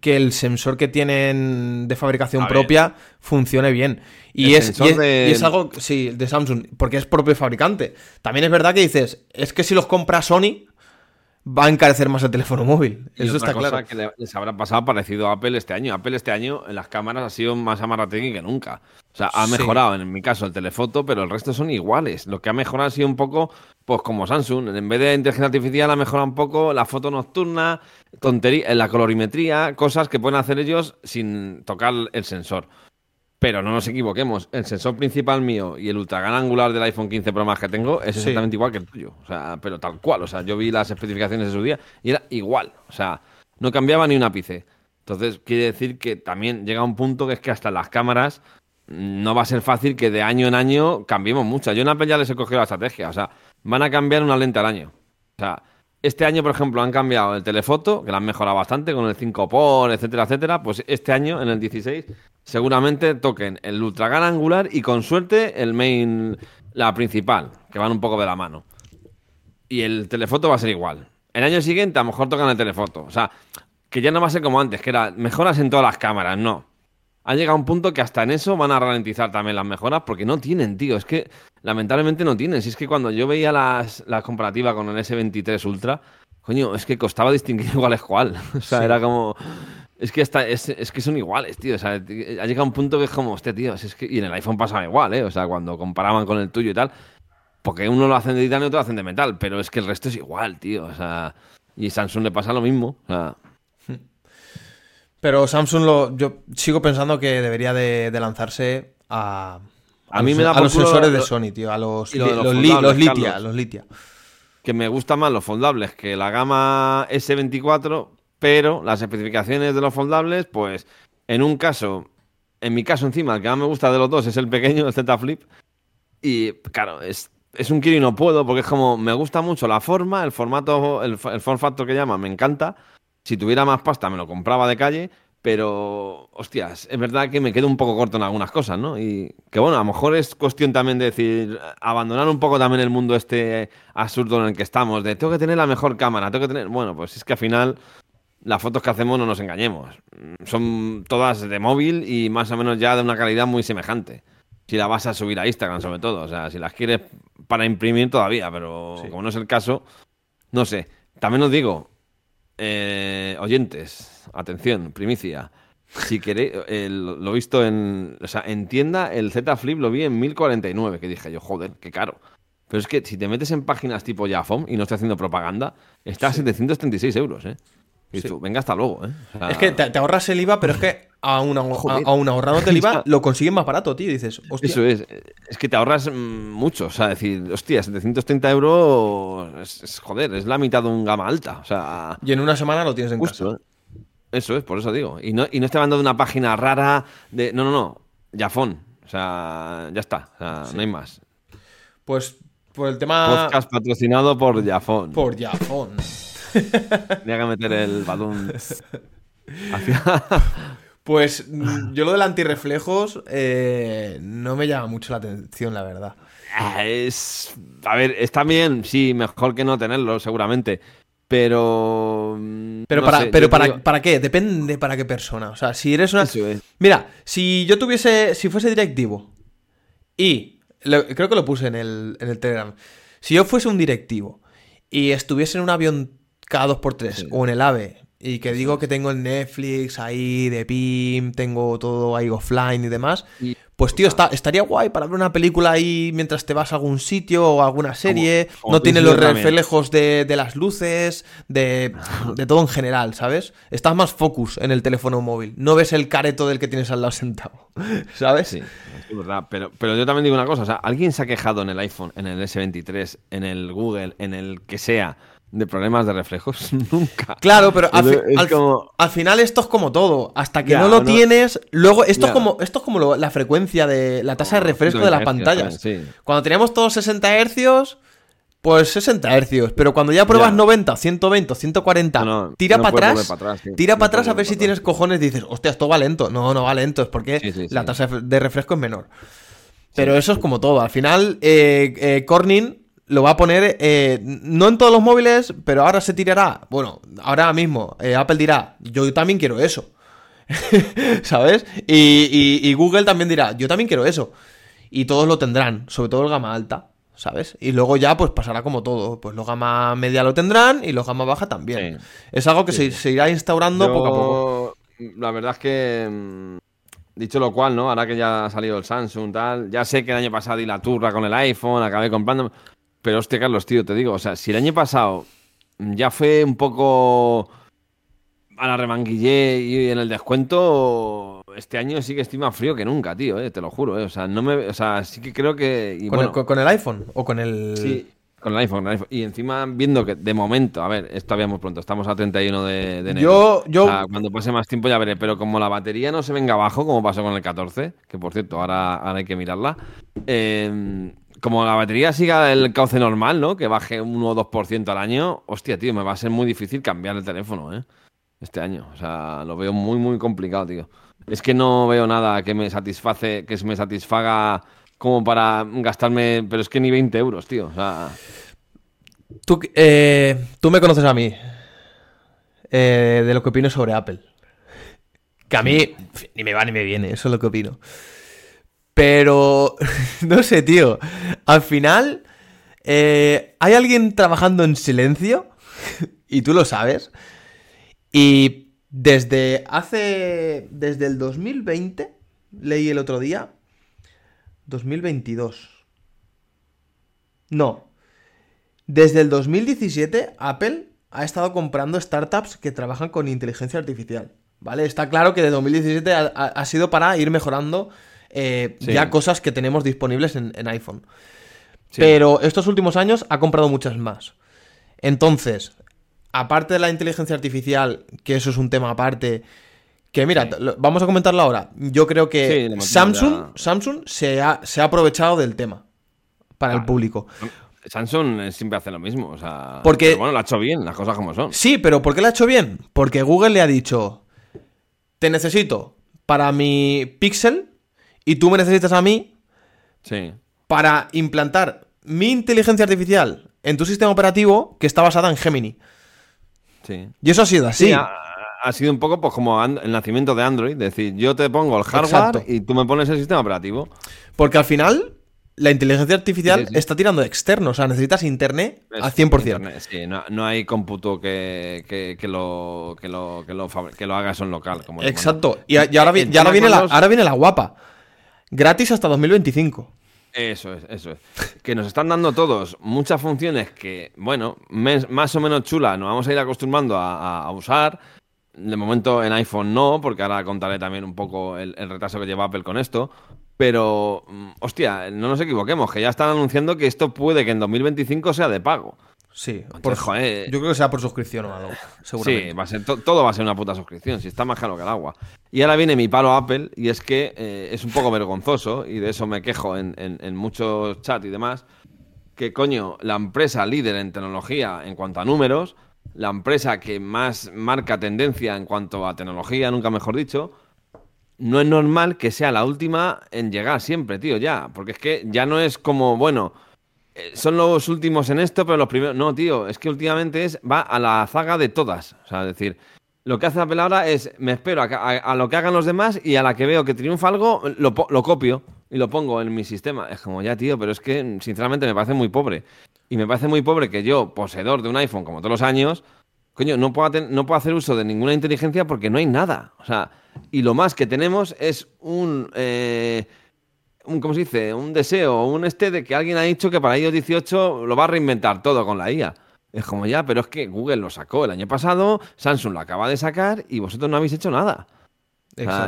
que el sensor que tienen de fabricación A ver. propia funcione bien. Y es, y es- de- y es algo, sí, de Samsung, porque es propio fabricante. También es verdad que dices, es que si los compra Sony, va a encarecer más el teléfono móvil. Y Eso otra está cosa claro. que le- les habrá pasado parecido a Apple este año. Apple este año en las cámaras ha sido más amarategui que nunca. O sea, ha Sí. mejorado en mi caso el telefoto, pero el resto son iguales. Lo que ha mejorado ha sido un poco, pues como Samsung. En vez de inteligencia artificial ha mejorado un poco la foto nocturna, tontería, la colorimetría, cosas que pueden hacer ellos sin tocar el sensor. Pero no nos equivoquemos, el sensor principal mío y el ultra gran angular del iPhone 15 Pro Max que tengo es Sí. exactamente igual que el tuyo. O sea, pero tal cual. O sea, yo vi las especificaciones de su día y era igual. O sea, no cambiaba ni un ápice. Entonces, quiere decir que también llega un punto que es que hasta las cámaras mm, no va a ser fácil que de año en año cambiemos mucho. Yo en Apple ya les he cogido la estrategia. O sea, van a cambiar una lente al año. O sea, este año, por ejemplo, han cambiado el telefoto, que lo han mejorado bastante con el 5 por, etcétera, etcétera. Pues este año, en el 16, seguramente toquen el ultra gran angular y con suerte el main, la principal, que van un poco de la mano. Y el telefoto va a ser igual. El año siguiente a lo mejor tocan el telefoto. O sea, que ya no va a ser como antes, que era mejoras en todas las cámaras. No. Ha llegado un punto que hasta en eso van a ralentizar también las mejoras porque no tienen, tío. Es que lamentablemente no tienen. Si es que cuando yo veía las, la comparativa con el S23 Ultra, coño, es que costaba distinguir cuál es cuál. O sea, era como. Es que, está, es, es, que son iguales, tío. O sea, ha llegado un punto que es como, hostia, tío. Es que, y en el iPhone pasaba igual, ¿eh? O sea, cuando comparaban con el tuyo y tal. Porque uno lo hacen de titanio y otro lo hacen de metal. Pero es que el resto es igual, tío. O sea. Y Samsung le pasa lo mismo. O sea. Pero Samsung lo, yo sigo pensando que debería de, de lanzarse a, a, A mí los, me da a los sensores lo- de Sony, tío, a los, lo los los, li- foldables, los litia, Carlos. los litia. que me gustan más los foldables que la gama S24, pero las especificaciones de los foldables, pues en un caso, en mi caso encima, el que más me gusta de los dos es el pequeño, el Z Flip, y claro, es, es un quiero y no puedo, porque es como, me gusta mucho la forma, el formato, el, el form factor que llaman, me encanta. Si tuviera más pasta me lo compraba de calle, pero, hostias, es verdad que me quedo un poco corto en algunas cosas, ¿no? Y que bueno, a lo mejor es cuestión también de decir, abandonar un poco también el mundo este absurdo en el que estamos, de tengo que tener la mejor cámara, tengo que tener... Bueno, pues es que al final las fotos que hacemos no nos engañemos. Son todas de móvil y más o menos ya de una calidad muy semejante. Si la vas a subir a Instagram sobre todo, o sea, si las quieres para imprimir todavía, pero Sí. como no es el caso, no sé. También os digo, eh, oyentes, atención, primicia. Si queréis, el- lo he visto en, o sea, en tienda, el Z Flip lo vi en 1049, que dije yo, joder, qué caro. Pero es que si te metes en páginas tipo Yafom, y no estoy haciendo propaganda, está a 736 euros, ¿eh? Y Sí. tú, venga hasta luego, ¿eh? O sea, Es que te, te ahorras el IVA, pero es que aún, aún, ahorrándote el IVA lo consigues más barato, tío. Dices, hostia. Eso es, es que te ahorras mm, mucho, o sea, decir, hostia, 730 euros, es, es, joder, es la mitad de un gama alta, o sea, Y en una semana lo tienes en casa. justo, ¿eh? Eso es, por eso digo. Y no, y no estoy hablando de una página rara de. No, no, no. Yafón. O sea, ya está. O sea, no hay más. Pues por el tema. Podcast patrocinado por Yafón. Por Yafón. Tenía que meter el balón. hacia- Pues mm, yo lo del antirreflejos eh, no me llama mucho la atención, la verdad. Ah, es. A ver, está bien, sí, mejor que no tenerlo, seguramente. Pero. mm, Pero, no para, sé, pero para, digo- ¿para qué? Depende para qué persona. O sea, si eres una. Mira, si yo tuviese. Si fuese directivo. Y. lo- creo que lo puse en el, en el Telegram. Si yo fuese un directivo. Y estuviese en un avión cada 2x3 Sí. o en el AVE. Y que digo que tengo el Netflix ahí de PIM, tengo todo ahí offline y demás. Y- Pues tío, está, estaría guay para ver una película ahí mientras te vas a algún sitio o a alguna serie. como no tiene los reflejos de, de las luces, de, de todo en general, ¿sabes? Estás más focus en el teléfono móvil. No ves el careto del que tienes al lado sentado, ¿sabes? Sí, es verdad. Pero, pero yo también digo una cosa. O sea, ¿alguien se ha quejado en el iPhone, en el S23, en el Google, en el que sea, de problemas de reflejos? Nunca. Claro, pero al, fi- Es al- como- al final esto es como todo. Hasta que Ya, no lo no- tienes, luego esto es como esto es como lo- la frecuencia de la tasa de refresco de las 120 hercios, pantallas. sí. Cuando teníamos todos 60 hercios, pues 60 hercios. Pero cuando ya pruebas Ya. 90, 140, 140, No, no, tira no para atrás, tira No para atrás a ver si tienes atrás. cojones y dices, hostia, esto va lento. No, no va lento, es porque Sí, sí, la sí. tasa de refresco es menor. Pero eso es como todo. Al final, eh, eh, Corning lo va a poner, eh, no en todos los móviles, pero ahora se tirará. Bueno, ahora mismo eh, Apple dirá, yo también quiero eso. ¿Sabes? Y, y- y Google también dirá, yo también quiero eso. Y todos lo tendrán, sobre todo el gama alta. ¿Sabes? Y luego ya pues pasará como todo. Pues los gama media lo tendrán y los gama baja también. Sí. Es algo que se, se irá instaurando Yo, poco a poco. La verdad es que, mm, dicho lo cual, ¿no? Ahora que ya ha salido el Samsung, tal, ya sé que el año pasado di la turra con el iPhone, acabé comprando. Pero hostia, Carlos, tío, te digo, o sea, si el año pasado ya fue un poco a la remanguillé y en el descuento, este año sí que estoy más frío que nunca, tío, eh, te lo juro, eh. O sea, no me, o sea, sí que creo que. y ¿Con, bueno, el, con- con el iPhone o con el. Sí, con el iPhone, con el iPhone. Y encima viendo que de momento, a ver, esto habíamos pronto, estamos a 31 de, de enero. Yo, yo, O sea, cuando pase más tiempo ya veré, pero como la batería no se venga abajo, como pasó con el 14, que por cierto, ahora, ahora hay que mirarla, eh, como la batería siga el cauce normal, ¿no? Que baje un 1 o 2% al año, hostia, tío, me va a ser muy difícil cambiar el teléfono, ¿eh? Este año. O sea, lo veo muy, muy complicado, tío. Es que no veo nada que me satisface, que me satisfaga como para gastarme, pero es que ni 20 euros, tío. O sea, Tú, eh, tú me conoces a mí. eh, de lo que opino sobre Apple. Que a mí ni me va ni me viene, eso es lo que opino. Pero, no sé, tío. Al final, eh, hay alguien trabajando en silencio, y tú lo sabes. Y desde hace. Desde el 2020, leí el otro día. 2022. No. Desde el 2017, Apple ha estado comprando startups que trabajan con inteligencia artificial. ¿Vale? Está claro que de 2017 ha, ha- sido para ir mejorando eh, Sí. ya cosas que tenemos disponibles en, en iPhone. Sí. Pero estos últimos años ha comprado muchas más. Entonces, aparte de la inteligencia artificial, que eso es un tema aparte, que mira, Sí. vamos a comentarlo ahora. Yo creo que Samsung, ya. Samsung se ha, se ha aprovechado del tema para el Claro. público. Samsung siempre hace lo mismo, o sea... Porque- pero bueno, lo ha hecho bien, las cosas como son. Sí, pero ¿por qué lo ha hecho bien? Porque Google le ha dicho, te necesito para mi Pixel y tú me necesitas a mí Sí. para implantar mi inteligencia artificial en tu sistema operativo que está basada en Gemini. Sí. Y eso ha sido así. Sí, ha, ha sido un poco pues como el nacimiento de Android, es decir, yo te pongo el hardware Exacto. y tú me pones el sistema operativo. Porque al final la inteligencia artificial Sí, está tirando de externo. O sea, necesitas internet Es al 100%. Internet, Sí, no, no hay cómputo que, que, que lo, que, lo, que, lo, fabri- que lo haga eso en local. Como Exacto. Y, ahora, vi- y ahora viene la, ahora viene la guapa. Gratis hasta 2025. Eso es, eso es. Que nos están dando todos muchas funciones que, bueno, más o menos chulas, nos vamos a ir acostumbrando a usar. De momento en iPhone no, porque ahora contaré también un poco el, el retraso que lleva Apple con esto. Pero, mm, hostia, no nos equivoquemos, que ya están anunciando que esto puede que en 2025 sea de pago. Sí. Entonces, joder. Yo creo que sea por suscripción o algo. Seguramente. Sí, va a ser to- todo va a ser una puta suscripción, si está más caro que el agua. Y ahora viene mi palo Apple, y es que eh, es un poco vergonzoso, y de eso me quejo en, en- en muchos chats y demás, que coño, la empresa líder en tecnología en cuanto a números, la empresa que más marca tendencia en cuanto a tecnología, nunca mejor dicho, no es normal que sea la última en llegar siempre, tío, ya. Porque es que ya no es como, bueno, son los últimos en esto, pero los primeros. No, tío, es que últimamente es va a la zaga de todas. O sea, es decir, lo que hace Apple ahora es me espero a, lo que hagan los demás y a la que veo que triunfa algo, lo copio y lo pongo en mi sistema. Es como, ya, tío, pero es que sinceramente me parece muy pobre. Y me parece muy pobre que yo, poseedor de un iPhone como todos los años, coño, no puedo, no puedo hacer uso de ninguna inteligencia porque no hay nada. O sea, y lo más que tenemos es un. eh, un, ¿cómo se dice? Un deseo, un este de que alguien ha dicho que para iOS 18 lo va a reinventar todo con la IA. Es como ya, pero es que Google lo sacó el año pasado, Samsung lo acaba de sacar y vosotros no habéis hecho nada.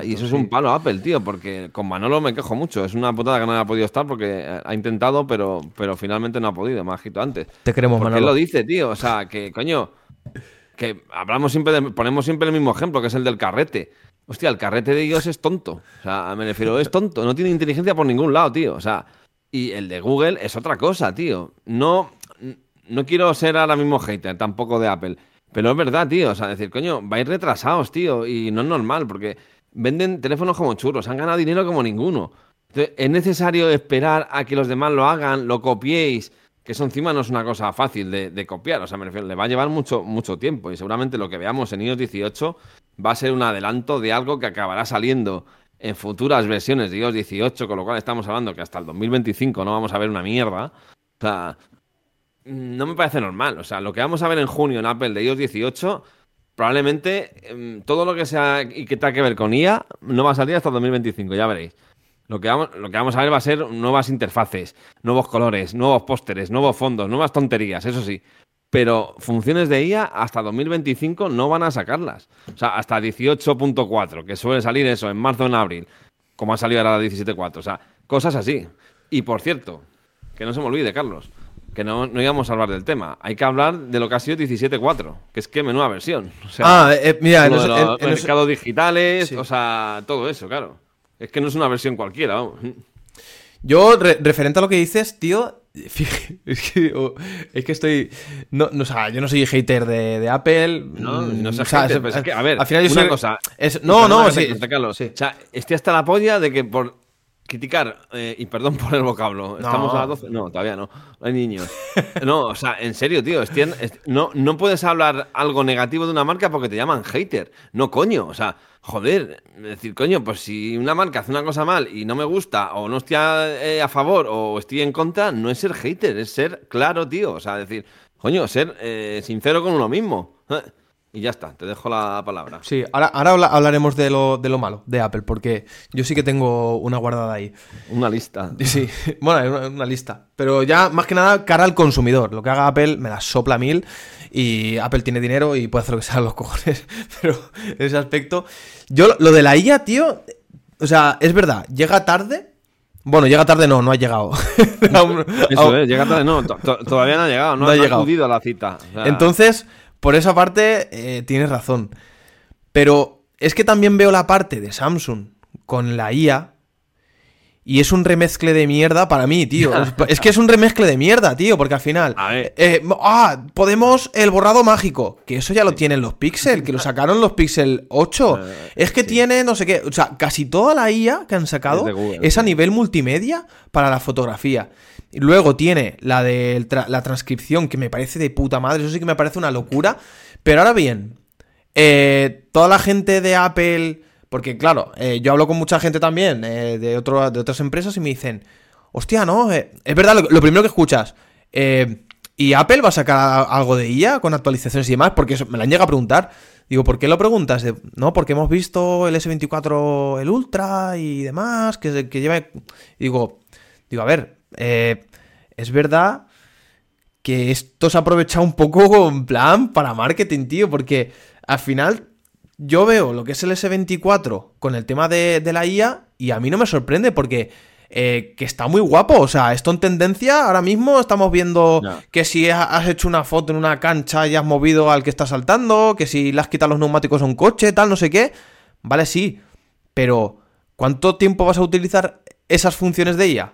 Y eso es un palo a Apple, tío, porque con Manolo me quejo mucho. Es una putada que no haya podido estar porque eh, ha intentado, pero, pero finalmente no ha podido, me ha agito antes. Te queremos, Porque él Manolo. lo dice, tío. O sea, que coño. Que hablamos siempre ponemos siempre el mismo ejemplo, que es el del carrete. Hostia, el carrete de iOS es tonto. O sea, me refiero, es tonto. No tiene inteligencia por ningún lado, tío. O sea, y el de Google es otra cosa, tío. No, no quiero ser ahora mismo hater, tampoco de Apple. Pero es verdad, tío. O sea, decir, coño, vais retrasados, tío. Y no es normal, porque venden teléfonos como churros, han ganado dinero como ninguno. Entonces, es necesario esperar a que los demás lo hagan, lo copiéis, que eso encima no es una cosa fácil de, de copiar. O sea, le va a llevar mucho, mucho tiempo. Y seguramente lo que veamos en iOS 18 va a ser un adelanto de algo que acabará saliendo en futuras versiones de iOS 18, con lo cual estamos hablando que hasta el 2025 no vamos a ver una mierda. O sea, no me parece normal. O sea, lo que vamos a ver en junio en Apple de iOS 18, probablemente em, todo lo que sea y que tenga que ver con IA no va a salir hasta el 2025, ya veréis. Lo que, vamos, lo que vamos a ver va a ser nuevas interfaces, nuevos colores, nuevos pósteres, nuevos fondos, nuevas tonterías, eso sí. Pero funciones de IA hasta 2025 no van a sacarlas. O sea, hasta 18.4, que suele salir eso en marzo o en abril, como ha salido ahora la 17.4. O sea, cosas así. Y por cierto, que no se me olvide, Carlos, que no, no íbamos a hablar del tema. Hay que hablar de lo que ha sido 17.4, que es que menuda versión. O sea, Ah, eh, mira, en los eso- mercados digitales, Sí. o sea, todo eso, claro. Es que no es una versión cualquiera, vamos. Yo, re- referente a lo que dices, tío, es que, oh, es que estoy. No, no, o sea, yo no soy hater de, de Apple. No, mm, no sé, o sea, pero es que, a ver, al final yo una soy- cosa. es- no, no, sí. O sea, estoy hasta la polla de que por criticar, eh, y perdón por el vocablo, estamos a las 12, no, todavía no, no hay niños. No, o sea, en serio, tío, Estien- est- no, no puedes hablar algo negativo de una marca porque te llaman hater. No, coño, o sea, joder, es decir, coño, pues si una marca hace una cosa mal y no me gusta, o no estoy a, eh, a favor, o estoy en contra, no es ser hater, es ser claro, tío, o sea, decir, coño, ser eh, sincero con uno mismo. Y ya está, te dejo la palabra. Sí, ahora, ahora habla- hablaremos de lo, de lo malo de Apple, porque yo sí que tengo una guardada ahí. Una lista. Sí, bueno, una, una lista. Pero ya, más que nada, cara al consumidor. Lo que haga Apple me la sopla mil y Apple tiene dinero y puede hacer lo que sea los cojones. Pero en ese aspecto... Yo, lo de la IA, tío, o sea, es verdad, llega tarde. Bueno, llega tarde no, no ha llegado. Aún- Eso aún- es, llega tarde. No, to- to- todavía no ha llegado, no, No ha no llegado. acudido a la cita. O sea, Entonces, por esa parte, eh, tienes razón. Pero es que también veo la parte de Samsung con la IA. Y es un remezcle de mierda para mí, tío. Es- que es un remezcle de mierda, tío, porque al final. A ver. eh, ah, podemos el borrado mágico. Que eso ya lo tienen los Pixel, que lo sacaron los Pixel 8. Eh, es que tiene no sé qué. O sea, casi toda la IA que han sacado Es de Google, es a sí. nivel multimedia para la fotografía. Luego tiene la de la transcripción, que me parece de puta madre. Eso sí que me parece una locura. Pero ahora bien, eh, toda la gente de Apple. Porque, claro, eh, yo hablo con mucha gente también eh, de, de otras empresas y me dicen: Hostia, no, es verdad, lo, primero que escuchas. ¿Y Apple va a sacar algo de IA con actualizaciones y demás? Porque me la han llegado a preguntar. Digo, ¿por qué lo preguntas? No, porque hemos visto el S24, el Ultra y demás, que, que lleva... Digo, digo, a ver, eh, es verdad que esto se ha aprovechado un poco en plan para marketing, tío, porque al final yo veo lo que es el S24 con el tema de, de la IA y a mí no me sorprende porque eh, que está muy guapo, o sea, esto en tendencia, ahora mismo estamos viendo que si ha- has hecho una foto en una cancha y has movido al que está saltando, que si le has quitado los neumáticos a un coche, tal, no sé qué, vale, sí, pero ¿cuánto tiempo vas a utilizar esas funciones de IA?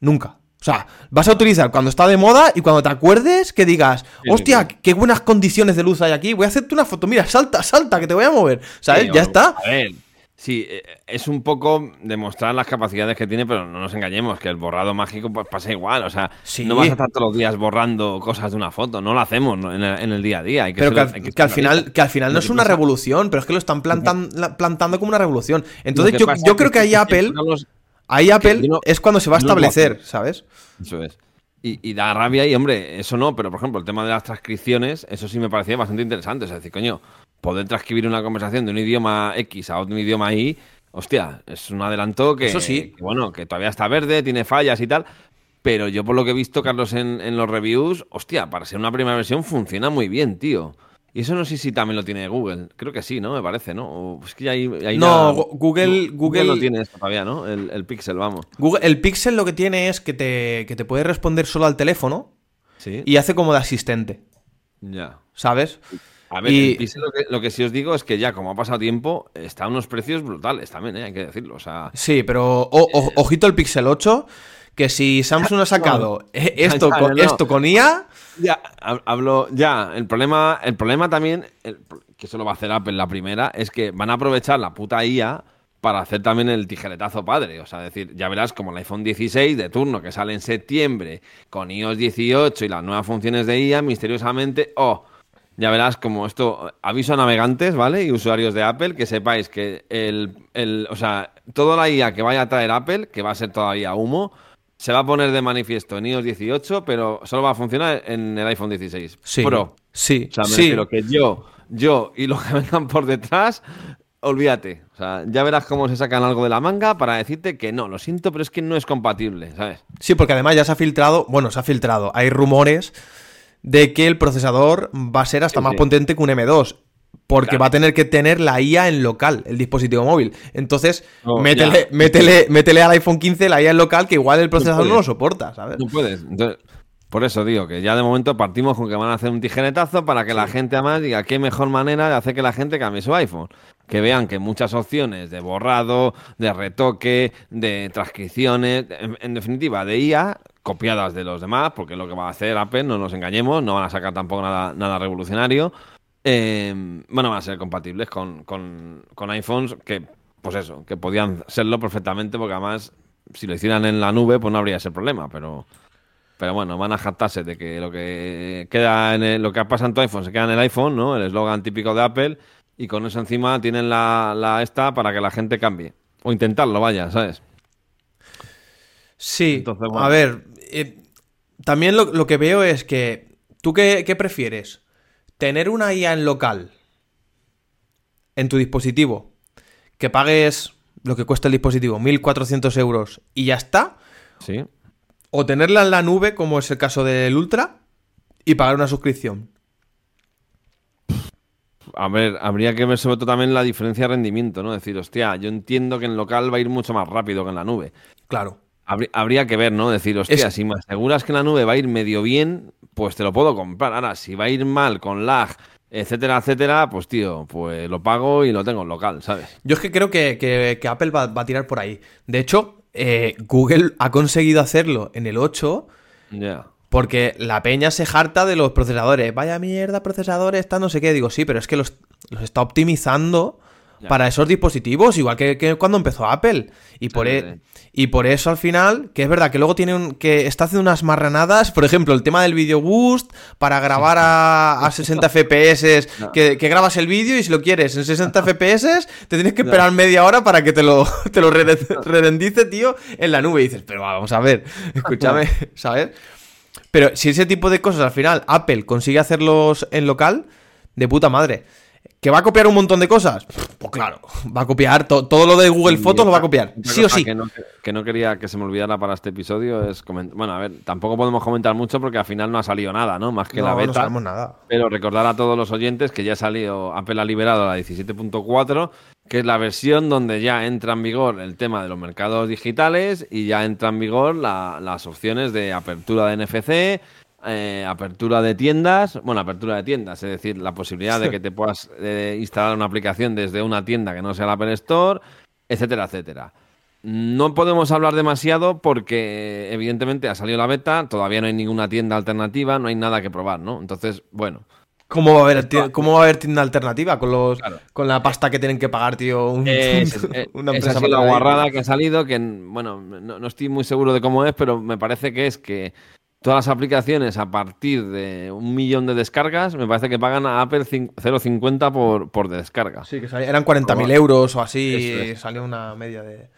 Nunca. O sea, vas a utilizar cuando está de moda y cuando te acuerdes que digas, Sí, hostia, sí. qué buenas condiciones de luz hay aquí, voy a hacerte una foto, mira, salta, salta, que te voy a mover, ¿sabes? Sí, ya está. A ver, sí, eh, es un poco demostrar las capacidades que tiene, pero no nos engañemos, que el borrado mágico pues pasa igual. O sea, Sí. no vas a estar todos los días borrando cosas de una foto, no lo hacemos en, el, en el día a día. Hay que Pero que, al, hay que ser al final, que al final no es una revolución, pero es que lo están plantan- la- plantando como una revolución. Entonces yo, creo que ahí Apple, ahí Apple no- es cuando se va a establecer. ¿sabes? Eso es. Y, y da rabia y, hombre, eso no, pero por ejemplo, el tema de las transcripciones, eso sí me parecía bastante interesante. Es decir, coño, poder transcribir una conversación de un idioma X a otro idioma Y, hostia, es un adelanto que, Eso sí. que, bueno, que todavía está verde, tiene fallas y tal. Pero yo, por lo que he visto, Carlos, en, en los reviews, hostia, para ser una primera versión funciona muy bien, tío. Y eso no sé si también lo tiene Google. Creo que sí, ¿no? Me parece, ¿no? Es que ya hay, hay No, ya- Google- Google- no tiene esto todavía, ¿no? El, el Pixel, vamos. Google, el Pixel lo que tiene es que te, que te puede responder solo al teléfono Sí. y hace como de asistente, Ya. ¿sabes? A ver, Y- el Pixel lo que, lo que sí os digo es que ya, como ha pasado tiempo, está a unos precios brutales también, ¿eh? hay que decirlo. O sea, Sí, pero o- o- ojito el Pixel 8, que si Samsung ha sacado eh, esto, con, esto con IA, ya, hab- hablo, ya, el problema, el problema también, el- que eso lo va a hacer Apple la primera, es que van a aprovechar la puta IA para hacer también el tijeretazo padre. O sea, decir, ya verás como el iPhone 16 de turno que sale en septiembre con iOS 18 y las nuevas funciones de IA, misteriosamente, oh, ya verás como esto, aviso a navegantes, ¿vale? Y usuarios de Apple, que sepáis que el, el, o sea, toda la IA que vaya a traer Apple, que va a ser todavía humo, se va a poner de manifiesto en iOS 18, pero solo va a funcionar en el iPhone 16 sí, Pro. sí, O sea, me sí. refiero que yo, yo y los que vengan por detrás, olvídate. O sea, ya verás cómo se sacan algo de la manga para decirte que no, lo siento, pero es que no es compatible, ¿sabes? Sí, porque además ya se ha filtrado, bueno, se ha filtrado, hay rumores de que el procesador va a ser hasta Sí, más sí. potente que un M2. Porque Claro. va a tener que tener la IA en local, el dispositivo móvil. Entonces, métele, métele, métele al iPhone 15 la IA en local, que igual el procesador no, lo soporta, ¿sabes? No puedes. Entonces, por eso digo que ya de momento partimos con que van a hacer un tijeretazo para que la gente además diga qué mejor manera de hacer que la gente cambie su iPhone. Que vean que muchas opciones de borrado, de retoque, de transcripciones, en, en definitiva, de IA, copiadas de los demás, porque lo que va a hacer Apple, no nos engañemos, no van a sacar tampoco nada, nada revolucionario. Eh, bueno, van a ser compatibles con, con- con iPhones que pues eso, que podían serlo perfectamente, porque además, si lo hicieran en la nube, pues no habría ese problema, pero. Pero bueno, van a jactarse de que lo que queda en el- lo que pasa en tu iPhone se queda en el iPhone, ¿no? El eslogan típico de Apple. Y con eso encima tienen la, la esta para que la gente cambie. O intentarlo, vaya, ¿sabes? Sí, Entonces, bueno. a ver, eh, también lo, lo que veo es que, ¿tú qué, qué prefieres? ¿Tener una IA en local en tu dispositivo? Que pagues lo que cuesta el dispositivo, 1.400 euros y ya está. Sí. O tenerla en la nube, como es el caso del Ultra, y pagar una suscripción. A ver, habría que ver sobre todo también la diferencia de rendimiento, ¿no? Decir, hostia, yo entiendo que en local va a ir mucho más rápido que en la nube. Claro. Habría, que ver, ¿no? Decir, hostia, Es- si me aseguras que la nube va a ir medio bien, pues te lo puedo comprar. Ahora, si va a ir mal, con lag, etcétera, etcétera, pues tío, pues lo pago y lo tengo en local, ¿sabes? Yo es que creo que, que- que Apple va, va a tirar por ahí. De hecho, eh, Google ha conseguido hacerlo en el 8 Ya. porque la peña se harta de los procesadores. Vaya mierda, procesadores, está no sé qué. Digo, sí, pero es que los, los está optimizando Ya. para esos dispositivos, igual que, que cuando empezó Apple. Y por, Sí, e- sí. y por eso al final, que es verdad que luego tiene un, que está haciendo unas marranadas, por ejemplo, el tema del video boost para grabar a, a 60 FPS, No. que, que grabas el vídeo y si lo quieres en 60 FPS, te tienes que esperar media hora para que te lo, te lo re- redendice, tío, en la nube. Y dices, pero vamos a ver, escúchame, ¿sabes? Pero si ese tipo de cosas al final Apple consigue hacerlos en local, de puta madre. ¿Que va a copiar un montón de cosas? Pues claro, va a copiar to- todo lo de Google Fotos lo va a copiar, sí o sí. Que no, que no quería que se me olvidara para este episodio es comentar. Bueno, a ver, tampoco podemos comentar mucho porque al final no ha salido nada, ¿no? Más que No, la no beta. sabemos nada. Pero recordar a todos los oyentes que ya ha salido, Apple ha liberado la 17.4, que es la versión donde ya entra en vigor el tema de los mercados digitales y ya entra en vigor la- las opciones de apertura de NFC, eh, apertura de tiendas, bueno, apertura de tiendas, es decir, la posibilidad de que te puedas eh, instalar una aplicación desde una tienda que no sea la Apple Store, etcétera, etcétera. No podemos hablar demasiado porque evidentemente ha salido la beta, todavía no hay ninguna tienda alternativa, no hay nada que probar, ¿no? Entonces, bueno, ¿Cómo va a haber, cómo va a haber tienda alternativa con los Claro. con la pasta que tienen que pagar, tío? un- Es, una esa empresa la guarrada que ha salido, que bueno, no, no estoy muy seguro de cómo es, pero me parece que es que todas las aplicaciones a partir de un millón de descargas, me parece que pagan a Apple cin- 0,50 por, por descarga. Sí, que eran 40.000 euros o así, es. salió una media de...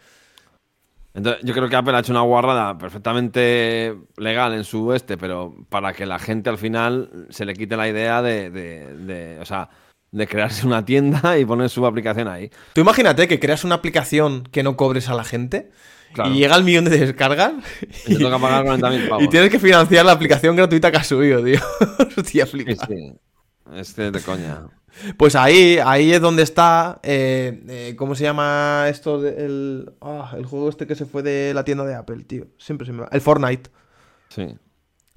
Entonces, yo creo que Apple ha hecho una guarrada perfectamente legal en su este, pero para que la gente al final se le quite la idea de, de- de, o sea, de crearse una tienda y poner su aplicación ahí. Tú imagínate que creas una aplicación que no cobres a la gente Claro. y llega el millón de descargas Y te toca pagar 40.000 pavos. y tienes que financiar la aplicación gratuita que has subido, tío. Hostia, flipa. sí. Este de coña. Pues ahí, ahí es donde está. eh, eh, ¿Cómo se llama esto? de- el, ah, el juego este que se fue de la tienda de Apple, tío. Siempre se me va. El Fortnite. Sí.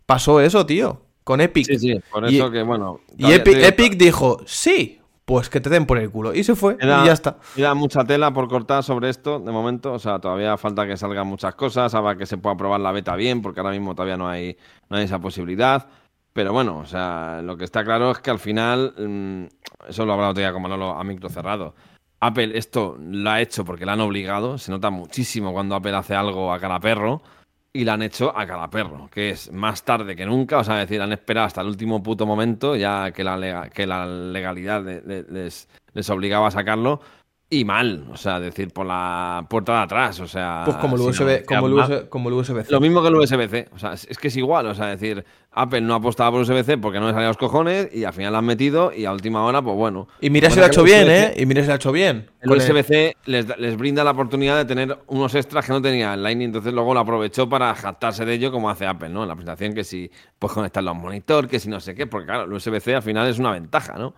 Pasó eso, tío. Con Epic. Sí, sí, por Y- eso que bueno. Y Epic dijo, sí, pues que te den por el culo. Y se fue. Y ya está. queda mucha tela por cortar sobre esto de momento. O sea, todavía falta que salgan muchas cosas, ahora que se pueda probar la beta bien, porque ahora mismo todavía no hay, no hay esa posibilidad. Pero bueno, o sea, lo que está claro es que al final, mm, eso lo he hablado todavía con Manolo a micro cerrado. Apple esto lo ha hecho porque la han obligado. Se nota muchísimo cuando Apple hace algo a cara perro. Y la han hecho a cada perro, que es más tarde que nunca, o sea, decir, han esperado hasta el último puto momento, ya que la, que la legalidad les, les obligaba a sacarlo, y mal, o sea, decir, por la puerta de atrás, o sea... Pues como el USB, como el anunciar USB, como el USB. Lo mismo que el USB-C, o sea, es, que es igual, o sea, decir, Apple no apostaba por USB-C porque no le salía los cojones, y al final la han metido, y a última hora, pues bueno. Y mira si lo ha hecho bien, ¿eh? Y mira si lo ha hecho bien. el USB-C les, les brinda la oportunidad de tener unos extras que no tenía el Lightning, entonces luego lo aprovechó para jactarse de ello como hace Apple, ¿no? En la presentación que si puedes conectarlo a un monitor, que si no sé qué, porque claro, el USB-C al final es una ventaja, ¿no?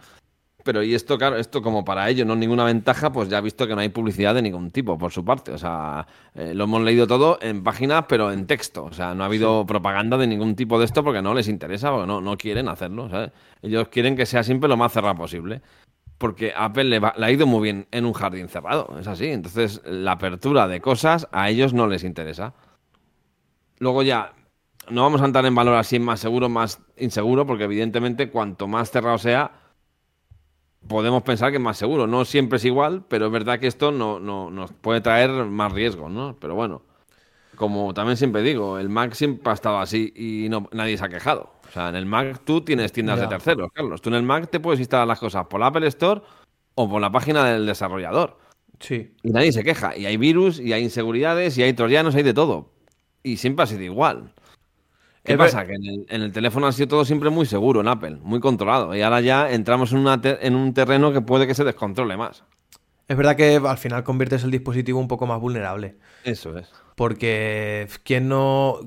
Pero y esto, claro, esto como para ellos no es ninguna ventaja, pues ya he visto que no hay publicidad de ningún tipo por su parte. O sea, eh, lo hemos leído todo en páginas, pero en texto. O sea, no ha habido propaganda de ningún tipo de esto porque no les interesa, porque no, no quieren hacerlo, ¿sabes? Ellos quieren que sea siempre lo más cerrado posible. Porque Apple le, va- le ha ido muy bien en un jardín cerrado, es así. Entonces, la apertura de cosas a ellos no les interesa. Luego ya, no vamos a entrar en valor así más seguro, más inseguro, porque evidentemente cuanto más cerrado sea, podemos pensar que es más seguro. No siempre es igual, pero es verdad que esto no, no, nos puede traer más riesgos, ¿no? Pero bueno, como también siempre digo, el Mac siempre ha estado así y no, nadie se ha quejado. O sea, en el Mac tú tienes tiendas de terceros, Carlos. Tú en el Mac te puedes instalar las cosas por la Apple Store o por la página del desarrollador. Sí. Y nadie se queja. Y hay virus, y hay inseguridades, y hay troyanos, hay de todo. Y siempre ha sido igual. ¿Qué pasa? Que en el, teléfono ha sido todo siempre muy seguro en Apple, muy controlado. Y ahora ya entramos en, una en un terreno que puede que se descontrole más. Es verdad que al final conviertes el dispositivo un poco más vulnerable. Eso es. Porque ¿quién no,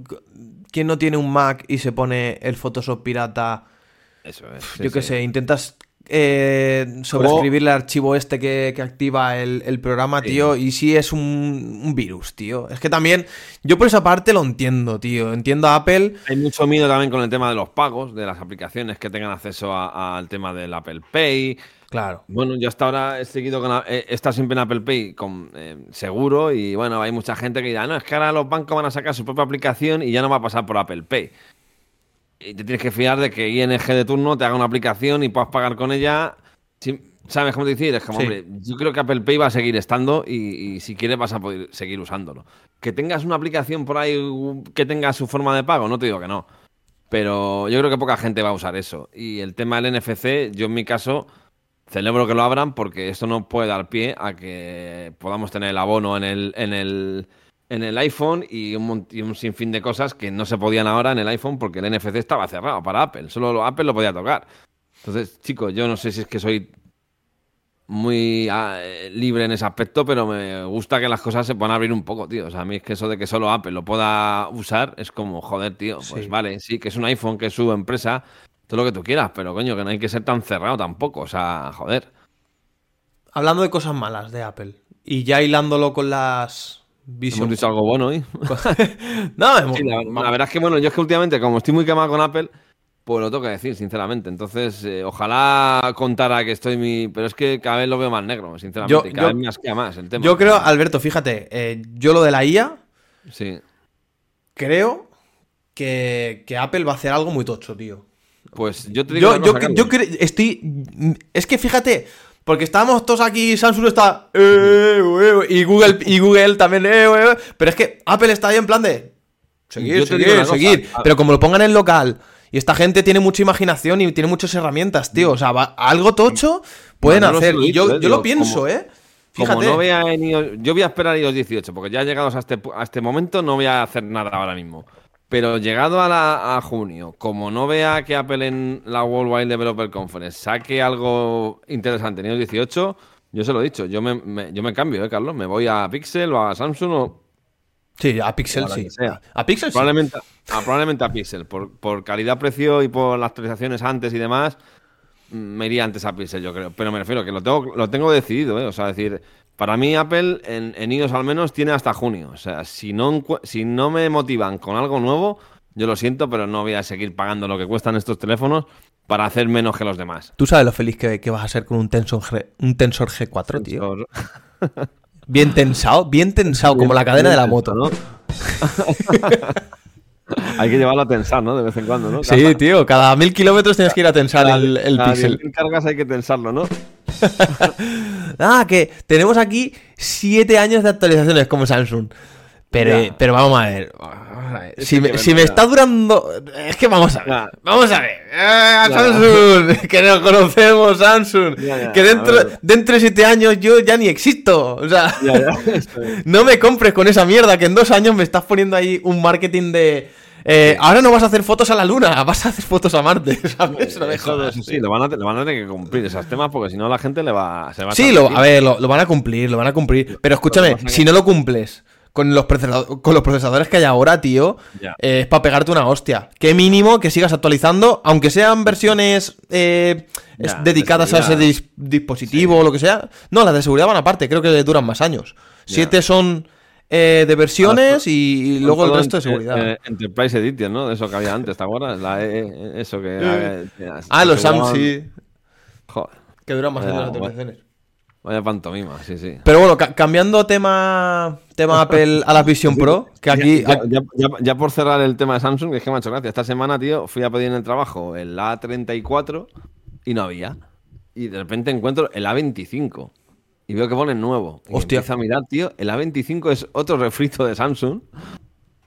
quién no tiene un Mac y se pone el Photoshop pirata? Eso es. yo qué sé, intentas eh, sobreescribir el archivo este que, activa el, programa, tío, y si es un, virus, tío. Es que también, yo por esa parte lo entiendo, tío. Entiendo a Apple. Hay mucho miedo también con el tema de los pagos, de las aplicaciones que tengan acceso al tema del Apple Pay. Claro. Bueno, yo hasta ahora he seguido con. He estado siempre en Apple Pay con eh, seguro y bueno, hay mucha gente que dirá, no, es que ahora los bancos van a sacar su propia aplicación y ya no va a pasar por Apple Pay. Y te tienes que fiar de que ING de turno te haga una aplicación y puedas pagar con ella. ¿Sabes cómo te decir? Es como, hombre, yo creo que Apple Pay va a seguir estando y, si quieres vas a poder seguir usándolo. Que tengas una aplicación por ahí que tenga su forma de pago, no te digo que no. Pero yo creo que poca gente va a usar eso. Y el tema del NFC, yo en mi caso celebro que lo abran porque esto no puede dar pie a que podamos tener el abono en el, en el en el iPhone y un, un, sinfín de cosas que no se podían ahora en el iPhone porque el NFC estaba cerrado para Apple. Solo Apple lo podía tocar. Entonces, chicos, yo no sé si es que soy muy ah, libre en ese aspecto, pero me gusta que las cosas se puedan abrir un poco, tío. O sea, a mí es que eso de que solo Apple lo pueda usar es como, joder, tío. Pues vale, sí, que es un iPhone, que es su empresa, todo lo que tú quieras, pero coño, que no hay que ser tan cerrado tampoco. O sea, joder. Hablando de cosas malas de Apple y ya hilándolo con las Hemos dicho algo bueno hoy. no, la, verdad es que, bueno, yo es que últimamente, como estoy muy quemado con Apple, pues lo tengo que decir, sinceramente. Entonces, eh, ojalá contara que estoy mi. Pero es que cada vez lo veo más negro, sinceramente. cada vez me asquea más el tema. Yo creo, Alberto, fíjate, eh, yo lo de la IA. Sí. Creo que, que, Apple va a hacer algo muy tocho, tío. Pues yo te digo. Yo, yo, yo estoy. Es que fíjate. Porque estábamos todos aquí, Samsung está. Eh, eh, y Google y Google también. Eh, pero es que Apple está ahí en plan de. Seguir, seguir, seguir. Pero como lo pongan en local. Y esta gente tiene mucha imaginación y tiene muchas herramientas, tío. O sea, algo tocho pueden hacer. y yo, yo lo pienso, ¿eh? Fíjate. Como no voy a yo voy a esperar a iOS 18, porque ya llegados a este, a este momento no voy a hacer nada ahora mismo. Pero llegado a, junio, como no vea que Apple en la Worldwide Developer Conference saque algo interesante en el 18, yo se lo he dicho, yo me, yo me cambio, ¿eh, Carlos? Me voy a Pixel o a Samsung o... Sí, a Pixel sí. A Pixel probablemente, sí. A, probablemente a Pixel. Por, por calidad-precio y por las actualizaciones antes y demás, me iría antes a Pixel, yo creo. Pero me refiero que lo tengo, lo tengo decidido, ¿eh? O sea, decir, para mí, Apple, en, en iOS al menos, tiene hasta junio. O sea, si no, si no me motivan con algo nuevo, yo lo siento, pero no voy a seguir pagando lo que cuestan estos teléfonos para hacer menos que los demás. ¿Tú sabes lo feliz que, vas a ser con un Tensor, G, un Tensor G4, tío? bien tensado, bien tensado, como la cadena de la moto, ¿no? Hay que llevarlo a tensar, ¿no? De vez en cuando, ¿no? Sí, tío, cada mil kilómetros tienes que ir a tensar el, el cada pixel. cargas hay que tensarlo, ¿no? ah, que tenemos aquí siete años de actualizaciones como Samsung. Pero, pero vamos a ver. Si, me, si me, está durando. Es que vamos a ver. Vamos a ver. Eh, Samsung. Que nos conocemos, Samsung. que dentro, dentro de siete años yo ya ni existo. O sea. no me compres con esa mierda. Que en dos años me estás poniendo ahí un marketing de. Eh, ahora no vas a hacer fotos a la luna, vas a hacer fotos a Marte, ¿sabes? No sí, lo van, a, van, a, tener que cumplir esos temas porque si no la gente le va, se va a Sí, lo, a ver, lo, van a cumplir, lo van a cumplir. Pero escúchame, si no lo cumples con los, con los procesadores que hay ahora, tío, eh, es para pegarte una hostia. Qué mínimo que sigas actualizando, aunque sean versiones eh, dedicadas a ese dispositivo o lo que sea. No, las de seguridad van aparte, creo que duran más años. Siete son eh, de versiones y, luego el resto de seguridad. Enterprise Edition, ¿no? De eso que había antes, ¿te acuerdas? La e, eso que. ah, los SAM, sí. Joder. Que duran más años las actualizaciones. Vaya pantomima, sí, sí. Pero bueno, cambiando tema, tema Apple a la Vision Pro, que aquí... Ya, por cerrar el tema de Samsung, que es que me ha hecho gracia. Esta semana, tío, fui a pedir en el trabajo el A34 y no había. y de repente encuentro el A25 y veo que pone nuevo. Y Hostia. empiezo a mirar, tío. El A25 es otro refrito de Samsung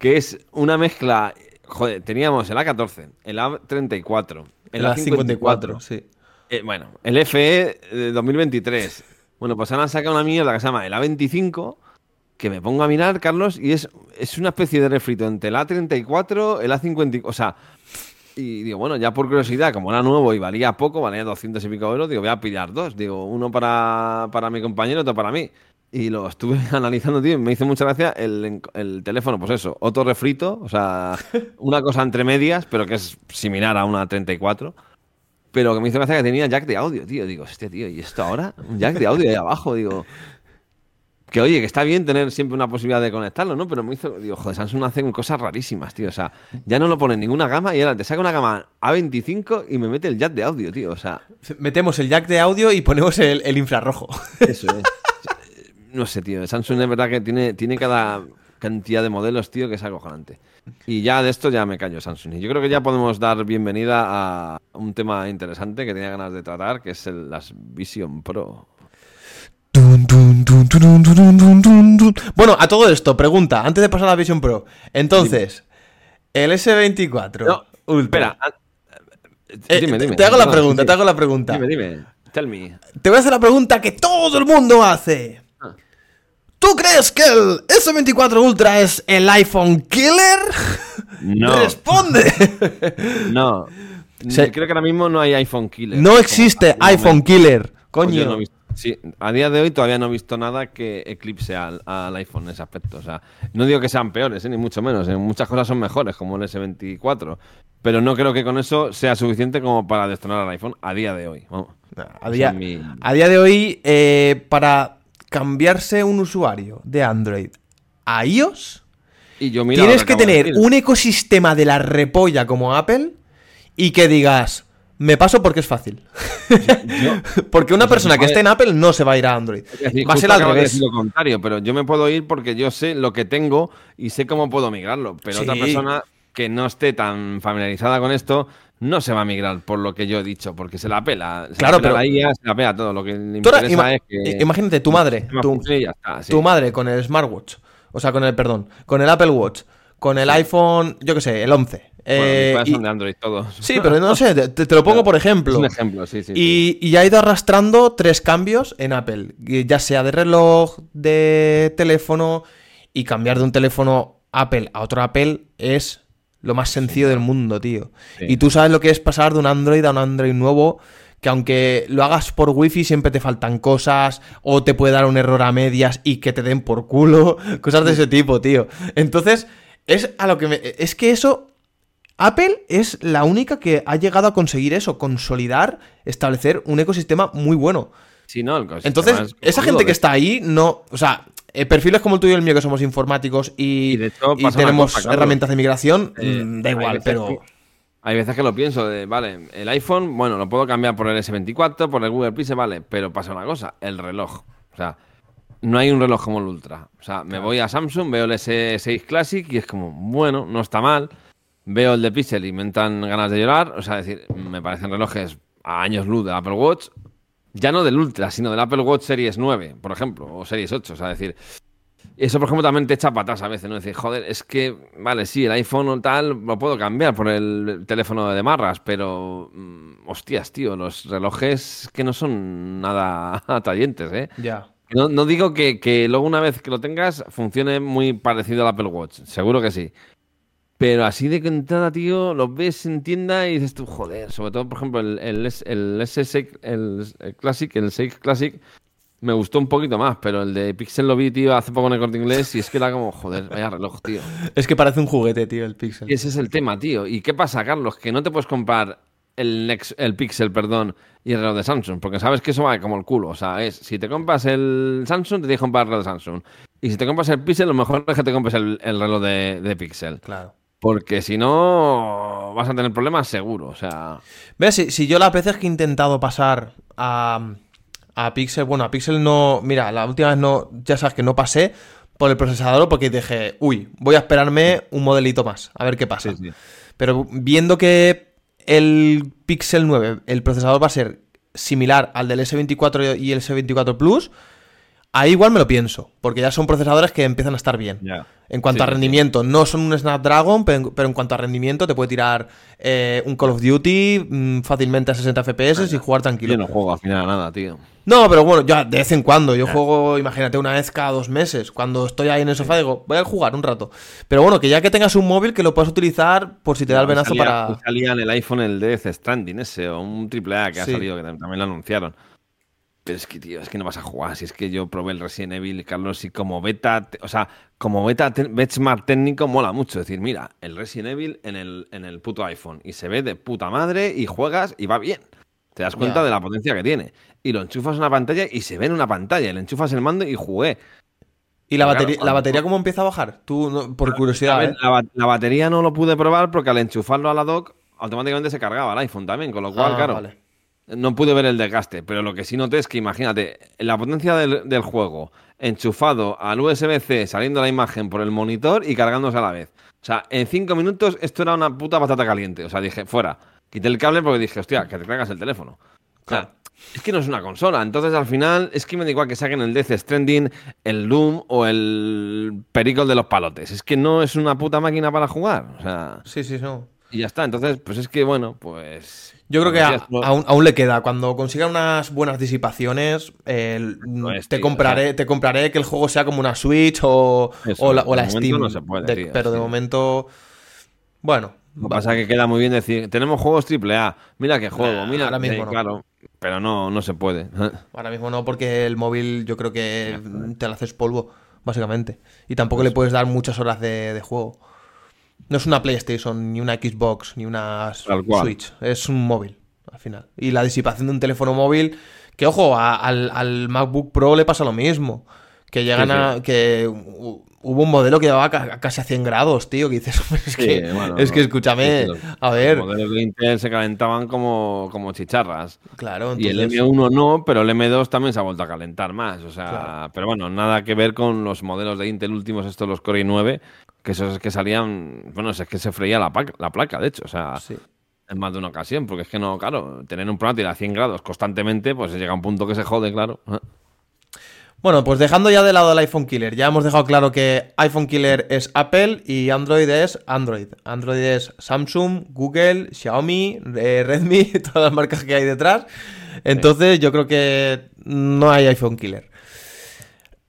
que es una mezcla. Joder, teníamos el A14, el A34, el La A54. 54, sí. Eh, bueno, el FE de 2023. Bueno, pues ahora han sacado una mierda que se llama el A25, que me pongo a mirar, Carlos, y es, es una especie de refrito entre el A34, el A50, o sea, y digo, bueno, ya por curiosidad, como era nuevo y valía poco, valía 200 y pico euros, digo, voy a pillar dos, digo, uno para, para mi compañero, otro para mí. Y lo estuve analizando, tío, y me hizo mucha gracia el, el teléfono, pues eso, otro refrito, o sea, una cosa entre medias, pero que es similar a una 34. Pero que me hizo gracia que tenía jack de audio, tío. Digo, hostia, tío, ¿y esto ahora? Un jack de audio ahí abajo, digo. Que oye, que está bien tener siempre una posibilidad de conectarlo, ¿no? Pero me hizo, digo, joder, Samsung hace cosas rarísimas, tío. O sea, ya no lo pone en ninguna gama y ahora te saca una gama A25 y me mete el jack de audio, tío. O sea, Metemos el jack de audio y ponemos el, el infrarrojo. eso es. No sé, tío. Samsung es verdad que tiene, tiene cada cantidad de modelos, tío, que es algo acojonante. Y ya de esto ya me callo, Samsung. Y yo creo que ya podemos dar bienvenida a un tema interesante que tenía ganas de tratar, que es el, las Vision Pro. Bueno, a todo esto, pregunta, antes de pasar a la Vision Pro. Entonces, el S24. No, Ultra. Espera. Eh, dime, dime. Te hago la pregunta, te hago la pregunta. Dime, dime. Te voy a hacer la pregunta que todo el mundo hace. ¿Tú crees que el S24 Ultra es el iPhone killer? No. Responde. No. Se- Creo que ahora mismo no hay iPhone killer. No existe iPhone killer. Pues no Coño. visto- sí, a día de hoy todavía no he visto nada que eclipse al, al iPhone en ese aspecto. O sea, no digo que sean peores, ¿eh? ni mucho menos. En muchas cosas son mejores, como el S24. Pero no creo que con eso sea suficiente como para destronar al iPhone a día de hoy. Vamos. A O día, sea, mi- a día de hoy, eh, para cambiarse un usuario de Android a iOS, Y yo mira tienes que tener un ecosistema de la repolla como Apple y que digas, me paso porque es fácil. porque una persona que esté en Apple no se va a ir a Android. Decir, va a ser al de revés. lo contrario, pero yo me puedo ir porque yo sé lo que tengo y sé cómo puedo migrarlo. Pero Sí. otra persona que no esté tan familiarizada con esto no se va a migrar por lo que yo he dicho, porque se la pela. Se Claro, la pela pero- la IA, se la pela todo. Lo que le interesa ima- es que. Imagínate tu madre, tu, y está, sí. tu madre con el smartwatch, o sea, con el, perdón, con el Apple Watch, con el iPhone, yo qué sé, el 11. Bueno, mis eh, y- son de Android todos. sí, pero no sé, te, te lo pongo por Es ejemplo. un ejemplo, sí, sí. sí. Y, y ha ido arrastrando tres cambios en Apple, y ya sea de reloj, de teléfono, y cambiar de un teléfono Apple a otro Apple es lo más sencillo del mundo, tío. Sí. Y tú sabes lo que es pasar de un Android a un Android nuevo, que aunque lo hagas por Wi-Fi siempre te faltan cosas, o te puede dar un error a medias y que te den por culo, cosas de ese tipo, tío. Entonces, es a lo que me... Es que eso Apple es la única que ha llegado a conseguir eso, consolidar, establecer un ecosistema muy bueno. Sí, no, el Entonces, es esa gente que está ahí, no. O sea, eh, perfiles como el tuyo y el mío, que somos informáticos y, Y de hecho, y pasa una tenemos cosa, herramientas de migración, Eh, mm, da igual, pero. que- Hay veces que lo pienso de, vale, el iPhone, bueno, lo puedo cambiar por el S24, por el Google Pixel, vale, pero pasa una cosa, el reloj. O sea, no hay un reloj como el Ultra. O sea, me voy a Samsung, veo el S6 Classic y es como, bueno, no está mal. Veo el de Pixel y me entran ganas de llorar. O sea, es decir, me parecen relojes a años luz del Apple Watch. Ya no del Ultra, sino del Apple Watch Series 9, por ejemplo, o Series 8. O sea, decir, eso, por ejemplo, también te echa patas a veces, ¿no? Decir, joder, es que, vale, sí, el iPhone o tal lo puedo cambiar por el teléfono de marras, pero, mm, hostias, tío, los relojes que no son nada atrayentes, ¿eh? Ya. No, no digo que, que luego una vez que lo tengas funcione muy parecido al Apple Watch, seguro que sí. Pero así de entrada, tío, lo ves en tienda y dices tú, joder, sobre todo, por ejemplo, el, el, S- el S6, el, el Classic, el 6 Classic, me gustó un poquito más, pero el de Pixel lo vi, tío, hace poco en el corte inglés y es que era como, joder, vaya reloj, tío. Es que parece un juguete, tío, el Pixel. Y ese es el tema, tío. ¿Y qué pasa, Carlos? Que no te puedes comprar el, Nex- el Pixel, perdón, y el reloj de Samsung, porque sabes que eso va como el culo. O sea, es, si te compras el Samsung, te tienes que comprar el reloj de Samsung. Y si te compras el Pixel, lo mejor es que te compres el, el reloj de, de Pixel. Claro. Porque si no, vas a tener problemas seguro. O sea, Mira, si, si yo las veces que he intentado pasar a, a Pixel, bueno, a Pixel no, mira, la última vez no, ya sabes que no pasé por el procesador porque dije, uy, voy a esperarme un modelito más, a ver qué pasa. Sí, sí. Pero viendo que el Pixel 9, el procesador va a ser similar al del S24 y el S24 Plus, ahí igual me lo pienso, porque ya son procesadores que empiezan a estar bien. En cuanto Sí, a sí, rendimiento, no son un Snapdragon, pero en, pero en cuanto a rendimiento te puede tirar eh, un Call of Duty mm, fácilmente a 60 FPS y jugar tranquilo. Yo no juego al final nada, tío. No, pero bueno, ya de vez en cuando. Yo juego, imagínate, una vez cada dos meses. Cuando estoy ahí en el sofá, digo, voy a jugar un rato. Pero bueno, que ya que tengas un móvil que lo puedas utilizar por si te da el venazo salía, para. salía en el iPhone el Death Stranding ese, o un AAA que ha salido, que tam- también lo anunciaron. Pero es que, tío, es que no vas a jugar. Si es que yo probé el Resident Evil, Carlos, y como beta, o sea, como beta benchmark técnico mola mucho. Es decir, mira, el Resident Evil en el, en el puto iPhone. Y se ve de puta madre, y juegas, y va bien. Te das cuenta de la potencia que tiene. Y lo enchufas en una pantalla y se ve en una pantalla. Y le enchufas el mando y jugué. ¿Y la Claro, batería, la batería cómo empieza a bajar? Tú, no- por curiosidad. ¿eh? la, ba- la batería no lo pude probar porque al enchufarlo a la dock, automáticamente se cargaba el iPhone también. Con lo cual, Ah, claro, vale. No pude ver el desgaste. Pero lo que sí noté es que, imagínate, la potencia del, del juego enchufado al USB-C, saliendo la imagen por el monitor y cargándose a la vez. O sea, en cinco minutos esto era una puta patata caliente. O sea, dije, fuera. Quité el cable porque dije, hostia, que te cargas el teléfono. O sea, es que no es una consola. Entonces, al final, es que me da igual que saquen el Death Stranding, el Doom o el Pericol de los palotes. Es que no es una puta máquina para jugar. O sea, Sí, sí, no. Y ya está. Entonces, pues es que, bueno, pues. Yo creo que a- decías tú, aún, aún le queda. Cuando consiga unas buenas disipaciones, Pues, te tío, compraré, o sea- te compraré que el juego sea como una Switch o, Eso, o la, o la Steam. no se puede, De- tío, pero de momento, bueno, Lo que pasa es que queda muy bien decir, tenemos juegos AAA, mira qué juego, mira, ahora mismo no. claro, pero no, no se puede. ahora mismo no, porque el móvil yo creo que te lo haces polvo, básicamente. Y tampoco le puedes dar muchas horas de, de juego. No es una PlayStation, ni una Xbox, ni una. Switch. Es un móvil, al final. Y la disipación de un teléfono móvil, que ojo, a- al, al MacBook Pro le pasa lo mismo. Que llegan Sí, sí. a. que hu- hubo un modelo que llevaba ca- casi a 100 grados, tío. Que dices, es Sí, que, bueno, es que escúchame, los- a ver. Los modelos de Intel se calentaban como, como chicharras. Claro, Y el entonces. M1 no, pero el M2 también se ha vuelto a calentar más. O sea, Claro. pero bueno, nada que ver con los modelos de Intel últimos, estos los Core i9, que esos es que salían, bueno, es que se freía la, placa, de hecho, o sea, Sí. en más de una ocasión, porque es que no, claro, tener un portátil a 100 grados constantemente, pues llega a un punto que se jode, claro. Bueno, pues dejando ya de lado el iPhone Killer, ya hemos dejado claro que iPhone Killer es Apple y Android es Android. Android es Samsung, Google, Xiaomi, eh, Redmi, todas las marcas que hay detrás. Entonces yo creo que no hay iPhone Killer.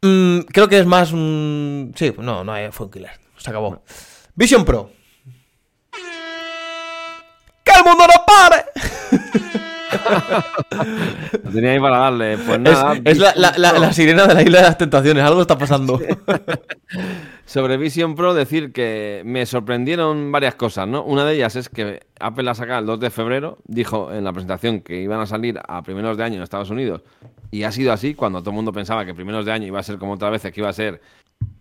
Mm, creo que es más un... Sí, no, no hay iPhone Killer. Se acabó. Vision Pro. ¡Que el mundo no pare! Lo tenía ahí para darle, pues Es, nada. es la, la- la- la sirena de la isla de las tentaciones. Algo está pasando. Sobre Vision Pro, decir que me sorprendieron varias cosas, ¿no? Una de ellas es que Apple la saca el 2 de febrero, dijo en la presentación que iban a salir a primeros de año en Estados Unidos, y ha sido así cuando todo el mundo pensaba que primeros de año iba a ser como otras veces, que iba a ser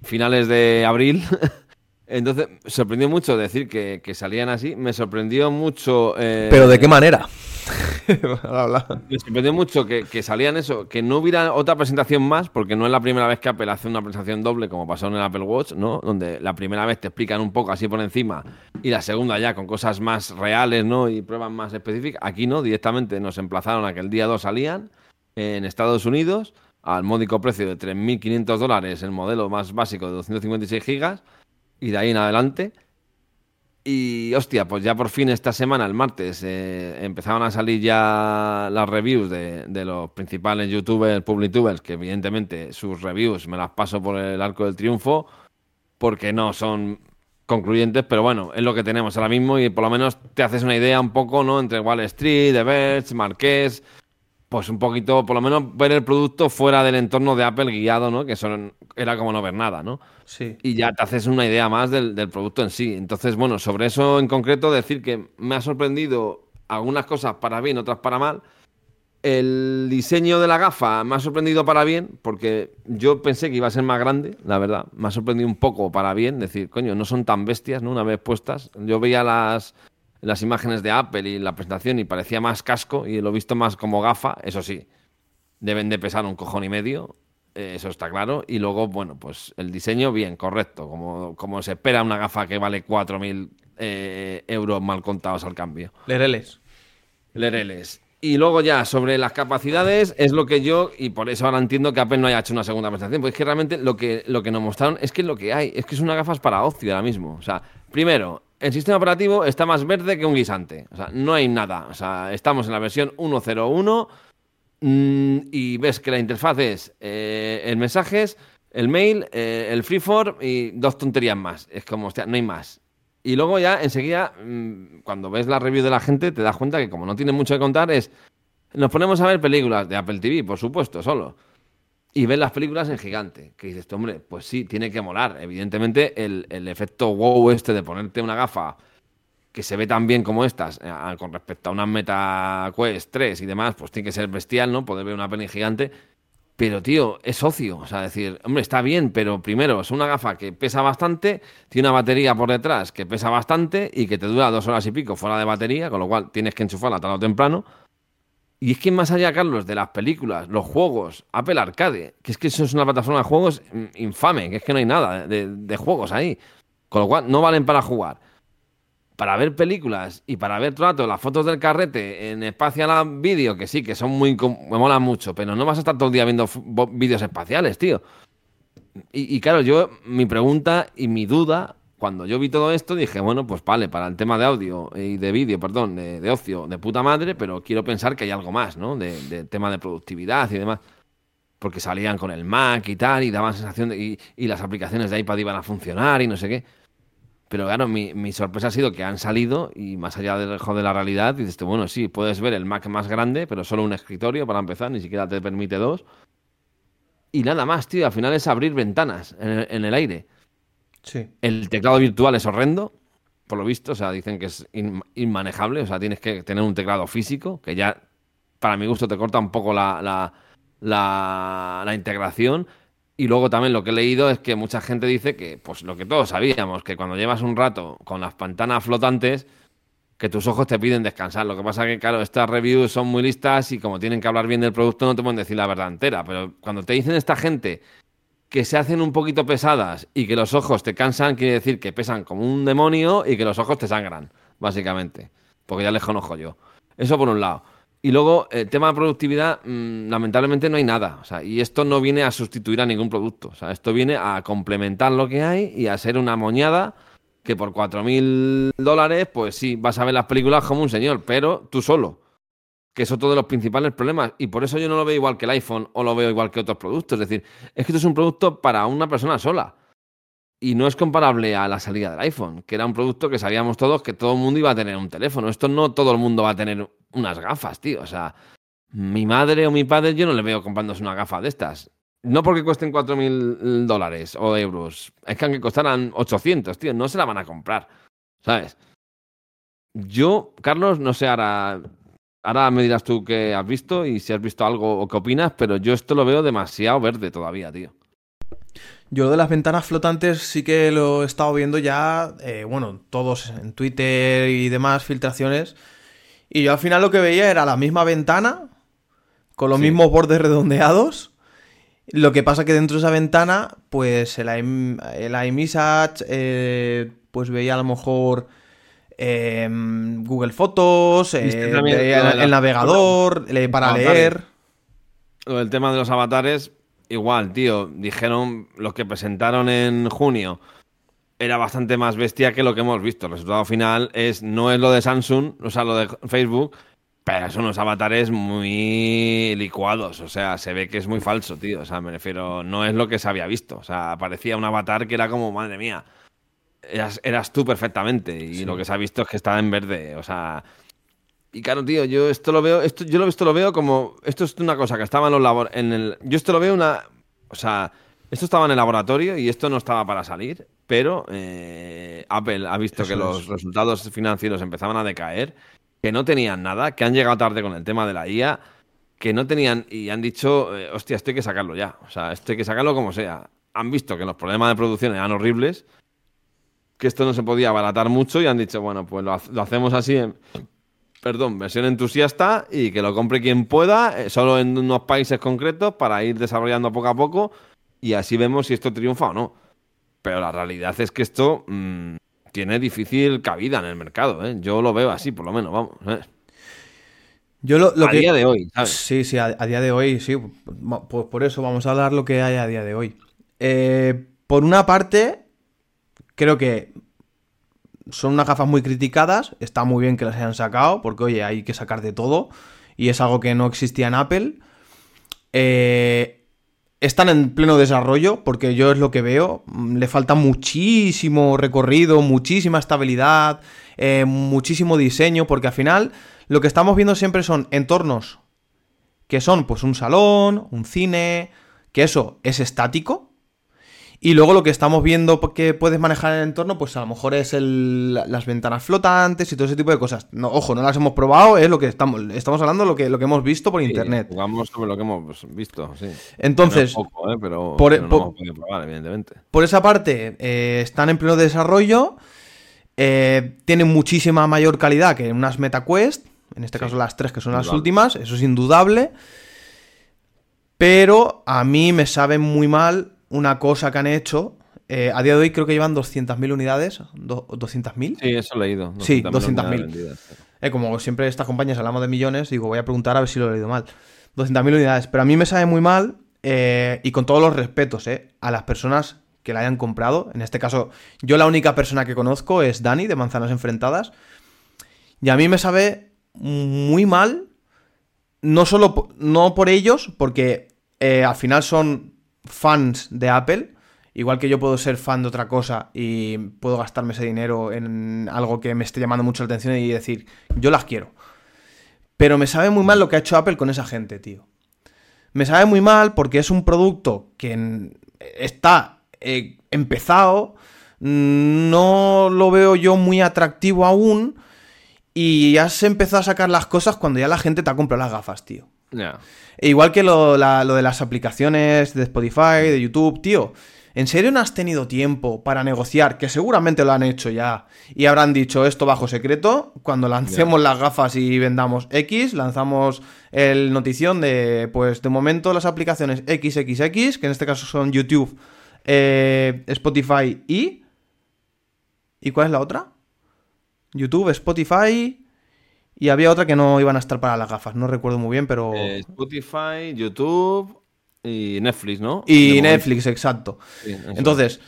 finales de abril. Entonces, sorprendió mucho decir que, que salían así. Me sorprendió mucho. eh, ¿Pero de qué manera? Me sorprendió mucho que, que salían eso, que no hubiera otra presentación más, porque no es la primera vez que Apple hace una presentación doble, como pasó en el Apple Watch, ¿no? Donde la primera vez te explican un poco así por encima y la segunda ya con cosas más reales, ¿no? Y pruebas más específicas. Aquí no, directamente nos emplazaron a que el día 2 salían en Estados Unidos al módico precio de 3.500 dólares, el modelo más básico de 256 gigas, y de ahí en adelante. Y hostia, pues ya por fin esta semana, el martes, eh, empezaron a salir ya las reviews de, de los principales youtubers, publitubers, que evidentemente sus reviews me las paso por el arco del triunfo, porque no son concluyentes, pero bueno, es lo que tenemos ahora mismo y por lo menos te haces una idea un poco, ¿no? Entre Wall Street, The Verge, Marqués, pues un poquito, por lo menos ver el producto fuera del entorno de Apple guiado, ¿no? Que son, era como no ver nada, ¿no? Sí. y ya te haces una idea más del, del producto en sí. Entonces, bueno, sobre eso en concreto, decir que me ha sorprendido algunas cosas para bien, otras para mal. El diseño de la gafa me ha sorprendido para bien, porque yo pensé que iba a ser más grande, la verdad. Me ha sorprendido un poco para bien, decir, coño, no son tan bestias, ¿no? Una vez puestas. Yo veía las, las imágenes de Apple y la presentación y parecía más casco y lo he visto más como gafa, eso sí. Deben de pesar un cojón y medio, eh, eso está claro. Y luego, bueno, pues el diseño, bien, correcto. Como, como se espera una gafa que vale 4.000 eh, euros mal contados al cambio. Lereles. Lereles. Y luego ya, sobre las capacidades, es lo que yo, y por eso ahora entiendo que Apple no haya hecho una segunda presentación, porque es que realmente lo que, lo que nos mostraron es que lo que hay, es que es una gafas para ocio ahora mismo. O sea, primero, el sistema operativo está más verde que un guisante. O sea, no hay nada. O sea, estamos en la versión 1.01 mm, y ves que la interfaz es eh, el mensajes, el mail, eh, el freeform y dos tonterías más. Es como, hostia, no hay más. Y luego ya enseguida, mm, cuando ves la review de la gente, te das cuenta que como no tiene mucho que contar, es. Nos ponemos a ver películas de Apple TV, por supuesto, solo. Y ves las películas en gigante. Que dices, hombre, pues sí, tiene que molar. Evidentemente, el, el efecto wow este de ponerte una gafa que se ve tan bien como estas, eh, con respecto a una Meta Quest 3 y demás, pues tiene que ser bestial, ¿no? Poder ver una peli gigante. Pero, tío, es ocio. O sea, decir, hombre, está bien, pero primero es una gafa que pesa bastante, tiene una batería por detrás que pesa bastante y que te dura dos horas y pico fuera de batería, con lo cual tienes que enchufarla tarde o temprano. Y es que más allá, Carlos, de las películas, los juegos, Apple Arcade, que es que eso es una plataforma de juegos infame, que es que no hay nada de, juegos ahí. Con lo cual, no valen para jugar para ver películas y para ver todo las fotos del carrete en espacial vídeo, que sí, que son muy. me molan mucho, pero no vas a estar todo el día viendo vídeos espaciales, tío. Y, claro, yo, mi pregunta y mi duda, cuando yo vi todo esto, dije, bueno, pues vale, para el tema de audio y de vídeo, perdón, de, ocio, de puta madre, pero quiero pensar que hay algo más, ¿no? De, tema de productividad y demás. Porque salían con el Mac y tal, y daban sensación de. Y, y las aplicaciones de iPad iban a funcionar y no sé qué. Pero claro, mi, sorpresa ha sido que han salido y más allá del lejos de la realidad, dices, bueno, sí, puedes ver el Mac más grande, pero solo un escritorio para empezar, ni siquiera te permite dos. Y nada más, tío, al final es abrir ventanas en el, aire. Sí. El teclado virtual es horrendo, por lo visto, o sea, dicen que es inmanejable, o sea, tienes que tener un teclado físico, que ya, para mi gusto, te corta un poco la, la, la, la integración. Y luego también lo que he leído es que mucha gente dice que, pues lo que todos sabíamos, que cuando llevas un rato con las pantanas flotantes, que tus ojos te piden descansar. Lo que pasa que, claro, estas reviews son muy listas y como tienen que hablar bien del producto no te pueden decir la verdad entera. Pero cuando te dicen esta gente que se hacen un poquito pesadas y que los ojos te cansan, quiere decir que pesan como un demonio y que los ojos te sangran, básicamente. Porque ya les conozco yo. Eso por un lado. Y luego, el tema de productividad, mm, lamentablemente no hay nada. O sea, y esto no viene a sustituir a ningún producto. O sea, esto viene a complementar lo que hay y a ser una moñada que por 4.000 dólares, pues sí, vas a ver las películas como un señor, pero tú solo. Que es otro de los principales problemas. Y por eso yo no lo veo igual que el iPhone o lo veo igual que otros productos. Es decir, es que esto es un producto para una persona sola. Y no es comparable a la salida del iPhone, que era un producto que sabíamos todos que todo el mundo iba a tener un teléfono. Esto no todo el mundo va a tener unas gafas, tío. O sea, mi madre o mi padre yo no le veo comprándose una gafa de estas. No porque cuesten 4.000 dólares o euros. Es que aunque costaran 800, tío, no se la van a comprar. ¿Sabes? Yo, Carlos, no sé, ahora, ahora me dirás tú qué has visto y si has visto algo o qué opinas, pero yo esto lo veo demasiado verde todavía, tío. Yo lo de las ventanas flotantes sí que lo he estado viendo ya, eh, bueno, todos en Twitter y demás filtraciones. Y yo al final lo que veía era la misma ventana, con los mismos bordes redondeados. Lo que pasa que dentro de esa ventana, pues el, el iMessage, eh, pues veía a lo mejor em, Google Fotos, eh, el, navegador para leer. El tema de los avatares, igual, tío, dijeron los que presentaron en junio era bastante más bestia que lo que hemos visto. El resultado final es no es lo de Samsung, o sea, lo de Facebook, pero son unos avatares muy licuados. O sea, se ve que es muy falso, tío. O sea, me refiero, no es lo que se había visto. O sea, parecía un avatar que era como, madre mía, eras, tú perfectamente. Y lo que se ha visto es que estaba en verde. O sea, y claro, tío, yo esto lo veo, esto, yo esto lo veo como, esto es una cosa que estaba en los labor, en el, yo esto lo veo una, o sea, esto estaba en el laboratorio y esto no estaba para salir, pero eh, Apple ha visto que los resultados financieros empezaban a decaer, que no tenían nada, que han llegado tarde con el tema de la IA, que no tenían y han dicho, eh, hostia, esto hay que sacarlo ya, o sea, esto hay que sacarlo como sea. Han visto que los problemas de producción eran horribles, que esto no se podía abaratar mucho y han dicho, bueno, pues lo, hacemos así en, perdón, versión entusiasta y que lo compre quien pueda, eh, solo en unos países concretos para ir desarrollando poco a poco y así vemos si esto triunfa o no. Pero la realidad es que esto mm, tiene difícil cabida en el mercado. ¿eh? Yo lo veo así, por lo menos, vamos. ¿eh? Yo lo, lo a que... día de hoy, ¿sabes? Sí, sí, a, a día de hoy, sí. Pues por eso vamos a hablar lo que hay a día de hoy. Por una parte, creo que son unas gafas muy criticadas. Está muy bien que las hayan sacado, porque oye, hay que sacar de todo. Y es algo que no existía en Apple. Eh, están en pleno desarrollo, porque yo es lo que veo. Mm, Le falta muchísimo recorrido, muchísima estabilidad, eh, muchísimo diseño, porque al final lo que estamos viendo siempre son entornos que son pues un salón, un cine, que eso es estático. Y luego lo que estamos viendo que puedes manejar en el entorno, pues a lo mejor es el- las ventanas flotantes y todo ese tipo de cosas. No, ojo, no las hemos probado, es lo que estamos, estamos hablando lo que, lo que hemos visto por Sí, internet. Jugamos sobre lo que hemos visto, sí. Entonces, poco, ¿eh? pero, por- pero no por- hemos podido probar, evidentemente. Por esa parte, eh, están en pleno desarrollo. eh, tienen muchísima mayor calidad que unas MetaQuest. En este Sí, caso, las tres que son las indudable. últimas. Eso es indudable. Pero a mí me sabe muy mal una cosa que han hecho. eh, a día de hoy creo que llevan 200.000 unidades. do- ¿200.000? Sí, eso he leído. Sí, 200.000 200.000. unidades vendidas, sí. Eh, como siempre estas compañías hablamos de millones, digo, voy a preguntar a ver si lo he leído mal. 200.000 unidades. Pero a mí me sabe muy mal, eh, y con todos los respetos, eh, a las personas que la hayan comprado. En este caso, yo la única persona que conozco es Dani, de Manzanas Enfrentadas. Y a mí me sabe muy mal, no solo no por ellos, porque al final son fans de Apple. Igual que yo puedo ser fan de otra cosa y puedo gastarme ese dinero en algo que me esté llamando mucho la atención y decir, yo las quiero. Pero me sabe muy mal lo que ha hecho Apple con esa gente, tío. Me sabe muy mal porque es un producto que está eh, empezado, no lo veo yo muy atractivo aún y has empezado a sacar las cosas cuando ya la gente te ha comprado las gafas, tío. Ya. E igual que lo, la- lo de las aplicaciones de Spotify, de YouTube, tío. ¿En serio no has tenido tiempo para negociar? Que seguramente lo han hecho ya. Y habrán dicho esto bajo secreto. Cuando lancemos las gafas y vendamos X, lanzamos el notición de, pues de momento las aplicaciones XXX, que en este caso son YouTube, eh, Spotify y... ¿Y cuál es la otra? YouTube, Spotify... Y había otra que no iban a estar para las gafas. No recuerdo muy bien, pero... Eh, Spotify, YouTube y Netflix, ¿no? Y. Netflix, exacto. Sí. Entonces,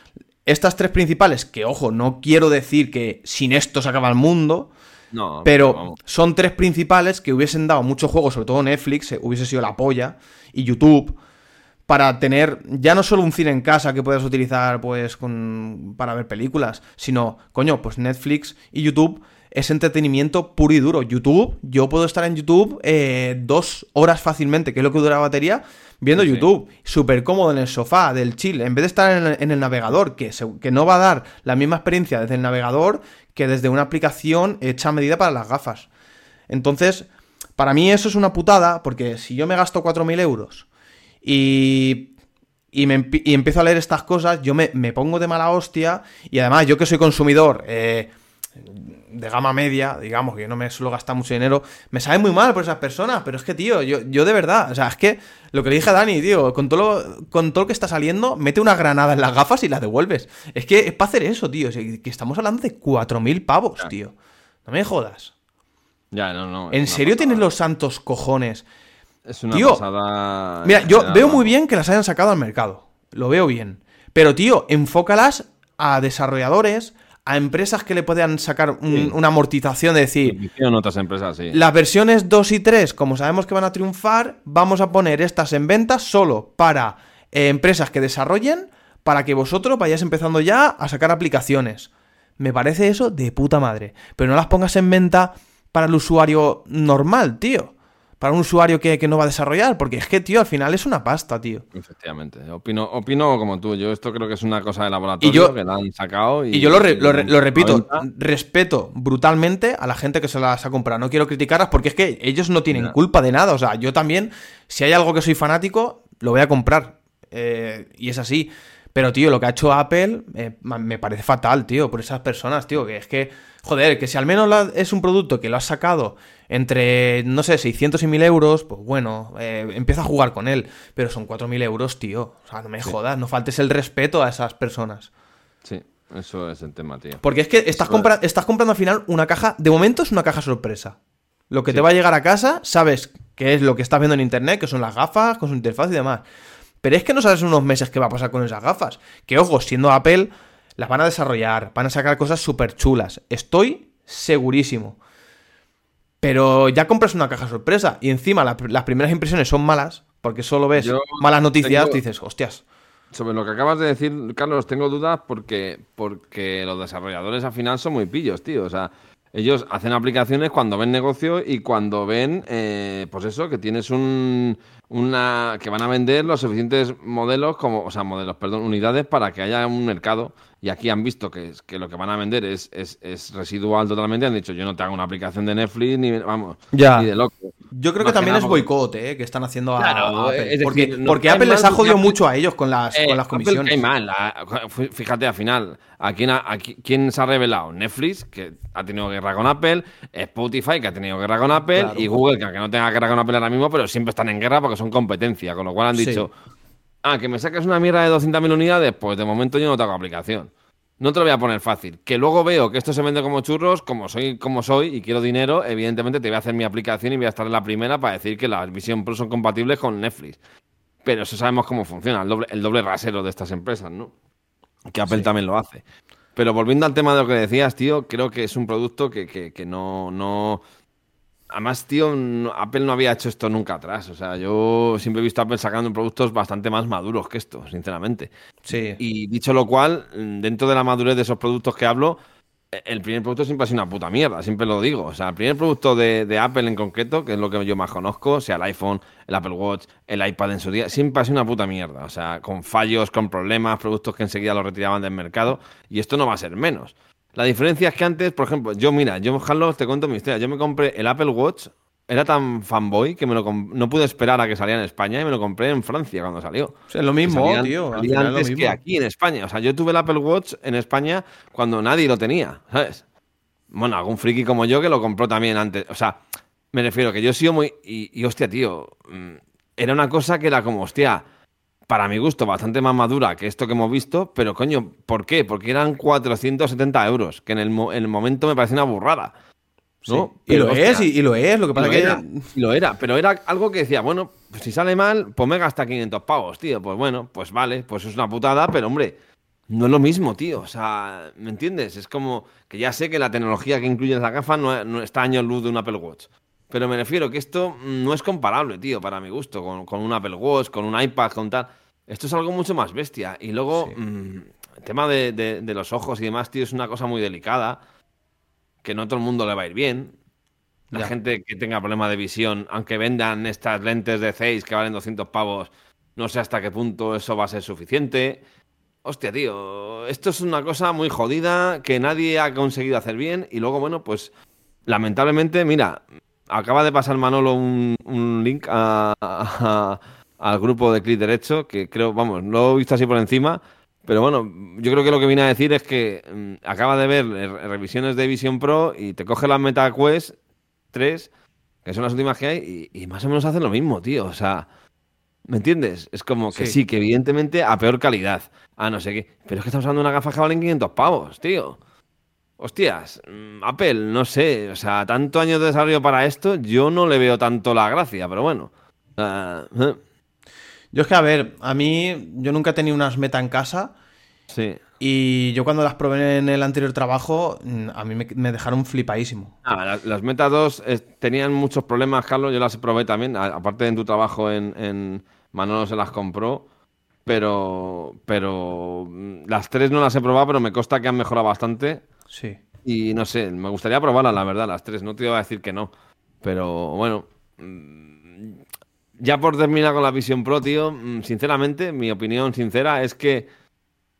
estas tres principales, que ojo, no quiero decir que sin esto se acaba el mundo, No, pero vamos. son tres principales que hubiesen dado muchos juegos, sobre todo Netflix, eh, hubiese sido la polla, y YouTube, para tener ya no solo un cine en casa que puedas utilizar pues con, para ver películas, sino, coño, pues Netflix y YouTube es entretenimiento puro y duro. YouTube, yo puedo estar en YouTube eh, dos horas fácilmente, que es lo que dura la batería, viendo Sí. YouTube. Súper cómodo en el sofá, del chill. En vez de estar en el, en el navegador, que, se- que no va a dar la misma experiencia desde el navegador que desde una aplicación hecha a medida para las gafas. Entonces, para mí eso es una putada, porque si yo me gasto 4.000 euros y, y, me y empiezo a leer estas cosas, yo me, me pongo de mala hostia, y además yo que soy consumidor eh, de gama media, digamos, que yo no me suelo gastar mucho dinero, me sabe muy mal por esas personas, pero es que, tío, yo, yo de verdad, o sea, es que lo que le dije a Dani, tío, con todo, lo, con todo lo que está saliendo, mete una granada en las gafas y las devuelves. Es que es para hacer eso, tío, que estamos hablando de 4.000 pavos, tío. No me jodas. Ya, no, no. ¿En serio tienes los santos cojones? Es una Tío, pasada. Mira, yo veo muy bien que las hayan sacado al mercado. Lo veo bien. Pero, tío, enfócalas a desarrolladores, a empresas que le puedan sacar un- Sí. una amortización de decir, otras empresas, sí. las versiones 2 y 3, como sabemos que van a triunfar, vamos a poner estas en venta solo para eh, empresas que desarrollen, para que vosotros vayáis empezando ya a sacar aplicaciones. Me parece eso de puta madre. Pero no las pongas en venta para el usuario normal, tío. Para un usuario que, que no va a desarrollar. Porque es que, tío, al final es una pasta, tío. Efectivamente. Opino, opino como tú. Yo esto creo que es una cosa de laboratorio Y yo- que la han sacado. Y, Y yo lo, re- lo re- lo a repito, respeto brutalmente a la gente que se las ha comprado. No quiero criticarlas porque es que ellos no tienen culpa de nada. O sea, yo también, si hay algo que soy fanático, lo voy a comprar. Eh, y es así. Pero, tío, lo que ha hecho Apple eh, me parece fatal, tío, por esas personas, tío. Que es que, joder, que si al menos la- es un producto que lo has sacado entre, no sé, 600 y 1000 euros, pues bueno, eh, empieza a jugar con él. Pero son 4000 euros, tío. O sea, no me jodas, no faltes el respeto a esas personas. Sí, eso es el tema, tío. Porque es que estás, compra- estás comprando al final una caja. De momento es una caja sorpresa. lo que te va a llegar a casa, sabes qué es lo que estás viendo en internet, que son las gafas, con su interfaz y demás. Pero es que no sabes unos meses qué va a pasar con esas gafas. Que ojo, siendo Apple, las van a desarrollar, van a sacar cosas súper chulas. Estoy segurísimo. Pero ya compras una caja sorpresa y encima las primeras impresiones son malas, porque solo ves malas noticias, dices, hostias. Sobre lo que acabas de decir, Carlos, tengo dudas porque, porque los desarrolladores al final son muy pillos, tío. O sea, ellos hacen aplicaciones cuando ven negocio y cuando ven, eh, pues eso, que tienes un, una, que van a vender los suficientes modelos, como, o sea, modelos, perdón, unidades para que haya un mercado y aquí han visto que, que lo que van a vender es, es, residual totalmente, han dicho, yo no te hago una aplicación de Netflix ni, vamos, ya. ni de loco. Yo creo que también es boicot, ¿eh? que están haciendo a, Apple. porque, Apple les ha jodido mucho a ellos con las, con las comisiones. mal. fíjate, al final, ¿a quién, a, quién, se ha revelado? Netflix, que ha tenido guerra con Apple, Spotify, que ha tenido guerra con Apple, y Google, que aunque no tenga guerra con Apple ahora mismo, pero siempre están en guerra porque son competencia, con lo cual han dicho... Ah, que me saques una mierda de 200.000 unidades, pues de momento yo no tengo aplicación. No te lo voy a poner fácil. Que luego veo que esto se vende como churros, como soy como soy y quiero dinero, evidentemente te voy a hacer mi aplicación y voy a estar en la primera para decir que las Vision Pro son compatibles con Netflix. Pero eso sabemos cómo funciona, el doble, el doble rasero de estas empresas, ¿no? Que Apple también lo hace. Pero volviendo al tema de lo que decías, tío, creo que es un producto que, que, que no, no, Además, tío, Apple no había hecho esto nunca atrás. O sea, yo siempre he visto a Apple sacando productos bastante más maduros que esto, sinceramente. Sí. Y dicho lo cual, dentro de la madurez de esos productos que hablo, el primer producto siempre ha sido una puta mierda, siempre lo digo. O sea, el primer producto de, Apple en concreto, que es lo que yo más conozco, sea el iPhone, el Apple Watch, el iPad en su día, siempre ha sido una puta mierda. O sea, con fallos, con problemas, productos que enseguida los retiraban del mercado. Y esto no va a ser menos. La diferencia es que antes, por ejemplo, yo, mira, yo, Carlos, te cuento mi historia. Yo me compré el Apple Watch, era tan fanboy que me lo no pude esperar a que saliera en España y me lo compré en Francia cuando salió. es lo mismo, tío. antes que aquí en España. O sea, yo tuve el Apple Watch en España cuando nadie lo tenía, ¿sabes? Bueno, algún friki como yo que lo compró también antes. O sea, me refiero que yo he sido muy. Y, y hostia, tío. Mm, era una cosa que era como, hostia para mi gusto, bastante más madura que esto que hemos visto, pero coño, ¿por qué? Porque eran 470 euros, que en el, momento me parece una burrada. ¿no? y lo es, y, lo es, lo que pasa que... Era, y lo era, pero era algo que decía, bueno, pues si sale mal, pues me gasta 500 pavos, tío, pues bueno, pues vale, pues es una putada, pero hombre, no es lo mismo, tío, o sea, ¿me entiendes? Es como que ya sé que la tecnología que incluye esa gafa no, no está año luz de un Apple Watch, pero me refiero que esto no es comparable, tío, para mi gusto, con, con un Apple Watch, con un iPad, con tal. Esto es algo mucho más bestia. Y luego, mm, el tema de, los ojos y demás, tío, es una cosa muy delicada. Que no todo el mundo le va a ir bien. La gente que tenga problemas de visión, aunque vendan estas lentes de 6 que valen 200 pavos, no sé hasta qué punto eso va a ser suficiente. Hostia, tío, esto es una cosa muy jodida que nadie ha conseguido hacer bien. Y luego, bueno, pues lamentablemente, mira, acaba de pasar Manolo un, link a al grupo de clic derecho, que creo, vamos, lo he visto así por encima, pero bueno, yo creo que lo que viene a decir es que mm, acaba de ver revisiones de Vision Pro y te coge la MetaQuest 3, que son las últimas que hay, y, más o menos hacen lo mismo, tío. O sea, ¿me entiendes? Es como que sí. que evidentemente a peor calidad. Ah, no sé qué. Pero es que estamos usando una gafa que valen 500 pavos, tío. Hostias, mm, Apple, no sé, o sea, tanto años de desarrollo para esto, yo no le veo tanto la gracia, pero bueno. Uh, yo es que, a ver, a mí, yo nunca he tenido unas meta en casa. Sí. Y yo cuando las probé en el anterior trabajo, mm, a mí me, dejaron flipadísimo. Ah, las, Meta 2 tenían muchos problemas, Carlos. Yo las probé también. aparte de tu trabajo en, en Manolo se las compró. Pero, pero mm, las tres no las he probado, pero me consta que han mejorado bastante. Sí. Y no sé, me gustaría probarlas, la verdad, las tres. No te iba a decir que no. Pero bueno, mm, ya por terminar con la Vision Pro, tío, mm, sinceramente, mi opinión sincera es que.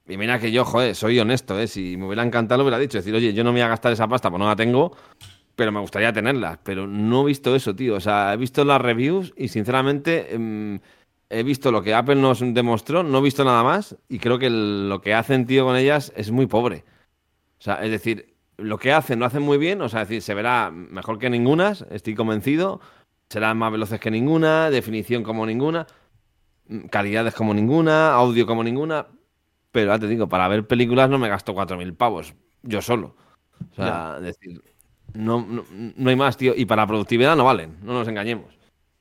Y mira que yo, joder, soy honesto, ¿eh? Si me hubiera encantado, lo hubiera dicho. Decir, oye, yo no me voy a gastar esa pasta, pues no la tengo, pero me gustaría tenerla. Pero no he visto eso, tío. O sea, he visto las reviews y, sinceramente, em, he visto lo que Apple nos demostró, no he visto nada más. Y creo que lo que hacen, tío, con ellas es muy pobre. O sea, es decir, lo que hacen lo hacen muy bien. O sea, decir, se verá mejor que ningunas, estoy convencido serán más veloces que ninguna, definición como ninguna, mm, calidades como ninguna, audio como ninguna. Pero ya te digo, para ver películas no me gasto 4.000 pavos, yo solo. O sea, decir. No, no, no hay más, tío. Y para productividad no valen, no nos engañemos.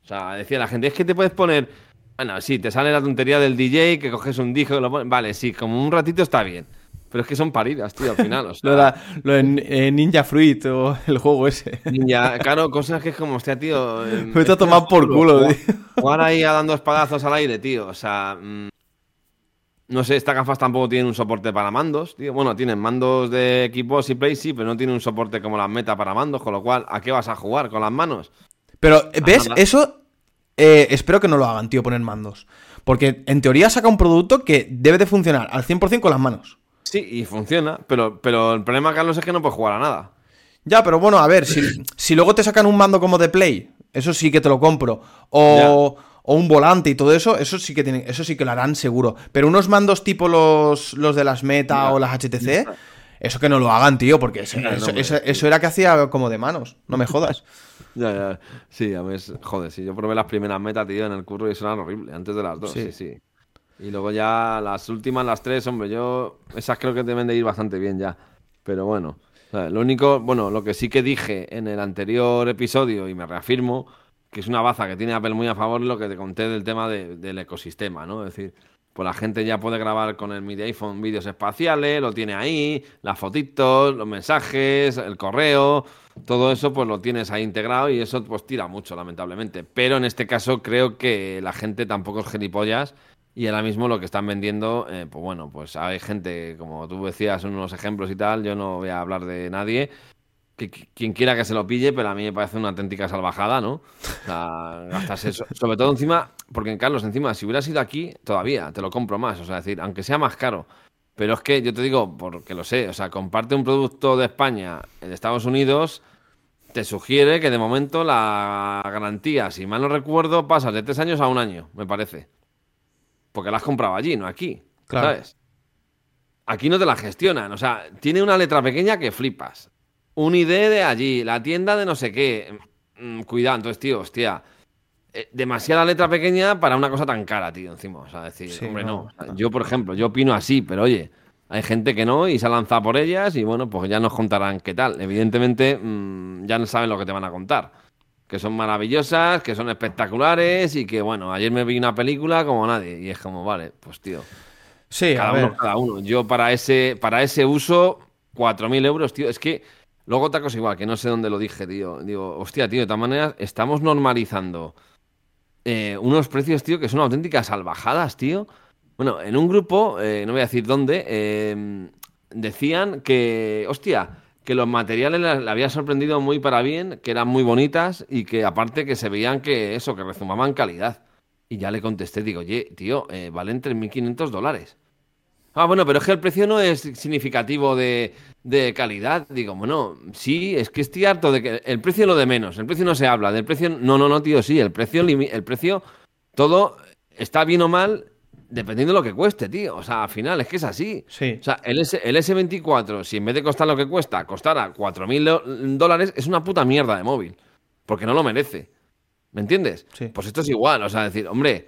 O sea, decía la gente, es que te puedes poner. Bueno, sí, te sale la tontería del DJ, que coges un disco y lo pones. Vale, sí, como un ratito está bien. Pero es que son paridas, tío, al final. O sea, Lo, da- lo de eh, Ninja Fruit o el juego ese. ninja, claro, cosas que es como, hostia, tío. eh, Vete a es que tomar no por culo, tío. Jugar ahí a dando espadazos al aire, tío. O sea. mm, no sé, estas gafas tampoco tienen un soporte para mandos, tío. Bueno, tienen mandos de equipos y play, sí, pero no tienen un soporte como las meta para mandos, con lo cual, ¿a qué vas a jugar? ¿Con las manos? Pero, ¿ves? Eso eh, espero que no lo hagan, tío, poner mandos. Porque en teoría saca un producto que debe de funcionar al 100% con las manos. Sí, y funciona, pero, pero el problema, Carlos, es que no puedes jugar a nada. Ya, pero bueno, a ver, si, si luego te sacan un mando como de Play, eso sí que te lo compro. O, o un volante y todo eso, eso sí que tienen, eso sí que lo harán seguro. Pero unos mandos tipo los, los de las Meta Ya. o las HTC, eso que no lo hagan, tío, porque eso, eso- era que hacía como de manos, no me jodas. Ya, ya. Sí, a ver, joder, sí, yo probé las primeras metas, tío, en el curro y eso era horrible, antes de las dos, Sí. sí, sí. Y luego ya las últimas, las tres, hombre, yo, esas creo que deben de ir bastante bien ya. Pero bueno, lo único, bueno, lo que sí que dije en el anterior episodio y me reafirmo, que es una baza que tiene Apple muy a favor, lo que te conté del tema de- del ecosistema, ¿no? Es decir, pues la gente ya puede grabar con el MIDI iPhone vídeos espaciales, lo tiene ahí, las fotitos, los mensajes, el correo, todo eso pues lo tienes ahí integrado y eso pues tira mucho, lamentablemente. Pero en este caso creo que la gente tampoco es gilipollas y ahora mismo lo que están vendiendo, eh, pues bueno, pues hay gente, como tú decías, unos ejemplos y tal, yo no voy a hablar de nadie, que quien quiera que se lo pille, pero a mí me parece una auténtica salvajada, ¿no? O sea, gastarse. Sobre todo encima, porque Carlos, encima, si hubiera sido aquí, todavía te lo compro más. O sea, decir, aunque sea más caro. Pero es que yo te digo, porque lo sé, o sea, comparte un producto de España en Estados Unidos, te sugiere que de momento la garantía, si mal no recuerdo, pasa de tres años a un año, me parece. Porque la has comprado allí, no aquí. Claro. ¿Sabes? Aquí no te la gestionan. O sea, tiene una letra pequeña que flipas. Un ID de allí, la tienda de no sé qué. Mm, cuidado, entonces, tío, hostia. eh, demasiada letra pequeña para una cosa tan cara, tío, encima. O sea, decir, Sí, hombre, no, Yo, por ejemplo, yo opino así, pero oye, hay gente que no y se ha lanzado por ellas y bueno, pues ya nos contarán qué tal. Evidentemente, mm, ya no saben lo que te van a contar. Que son maravillosas, que son espectaculares y que, bueno, ayer me vi una película como nadie. Y es como, vale, pues tío, Sí, a cada ver. uno, cada uno. Yo para ese, para ese uso, 4.000 euros, tío. Es que luego otra cosa igual, que no sé dónde lo dije, tío. Digo, hostia, tío, de todas maneras, estamos normalizando eh, unos precios, tío, que son auténticas salvajadas, tío. Bueno, en un grupo, eh, no voy a decir dónde, eh, decían que, hostia, que los materiales le, había sorprendido muy para bien, que eran muy bonitas y que aparte que se veían que eso, que rezumaban calidad. Y ya le contesté, digo, oye, tío, eh, valen 3.500 dólares. Ah, bueno, pero es que el precio no es significativo de, de calidad. Digo, bueno, sí, es que estoy harto de que el precio es lo de menos. El precio no se habla. Del precio, no, no, no, tío, sí. El precio, el precio, todo está bien o mal dependiendo de lo que cueste, tío. O sea, al final es que es así. Sí. O sea, el, S, el S24, si en vez de costar lo que cuesta, costara 4.000 do- dólares, es una puta mierda de móvil. Porque no lo merece. ¿Me entiendes? Sí. Pues esto es igual. O sea, decir, hombre,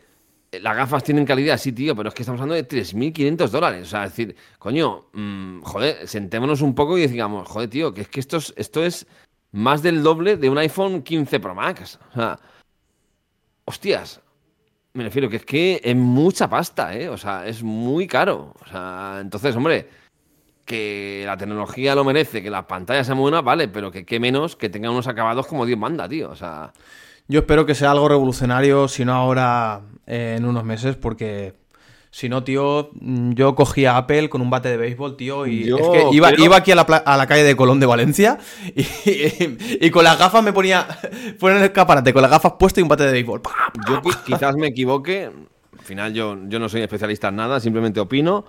eh, las gafas tienen calidad, sí, tío, pero es que estamos hablando de 3.500 dólares. O sea, decir, coño, mm, joder, sentémonos un poco y digamos, joder, tío, que es que esto es, esto es más del doble de un iPhone 15 Pro Max. O sea, hostias. Me refiero que es que es mucha pasta, ¿eh? O sea, es muy caro. O sea, entonces, hombre, que la tecnología lo merece, que las pantallas sean buenas, vale, pero que qué menos que tengan unos acabados como Dios manda, tío. O sea, Yo espero que sea algo revolucionario, si no ahora eh, en unos meses, porque si no, tío, mm, yo cogí a Apple con un bate de béisbol, tío, y Yo es que iba, quiero- iba aquí a la, a la calle de Colón de Valencia y, y con las gafas me ponía, fuera en el escaparate, con las gafas puestas y un bate de béisbol. ¡Pa! Yo qui- quizás me equivoque. Al final yo, yo no soy especialista en nada, simplemente opino.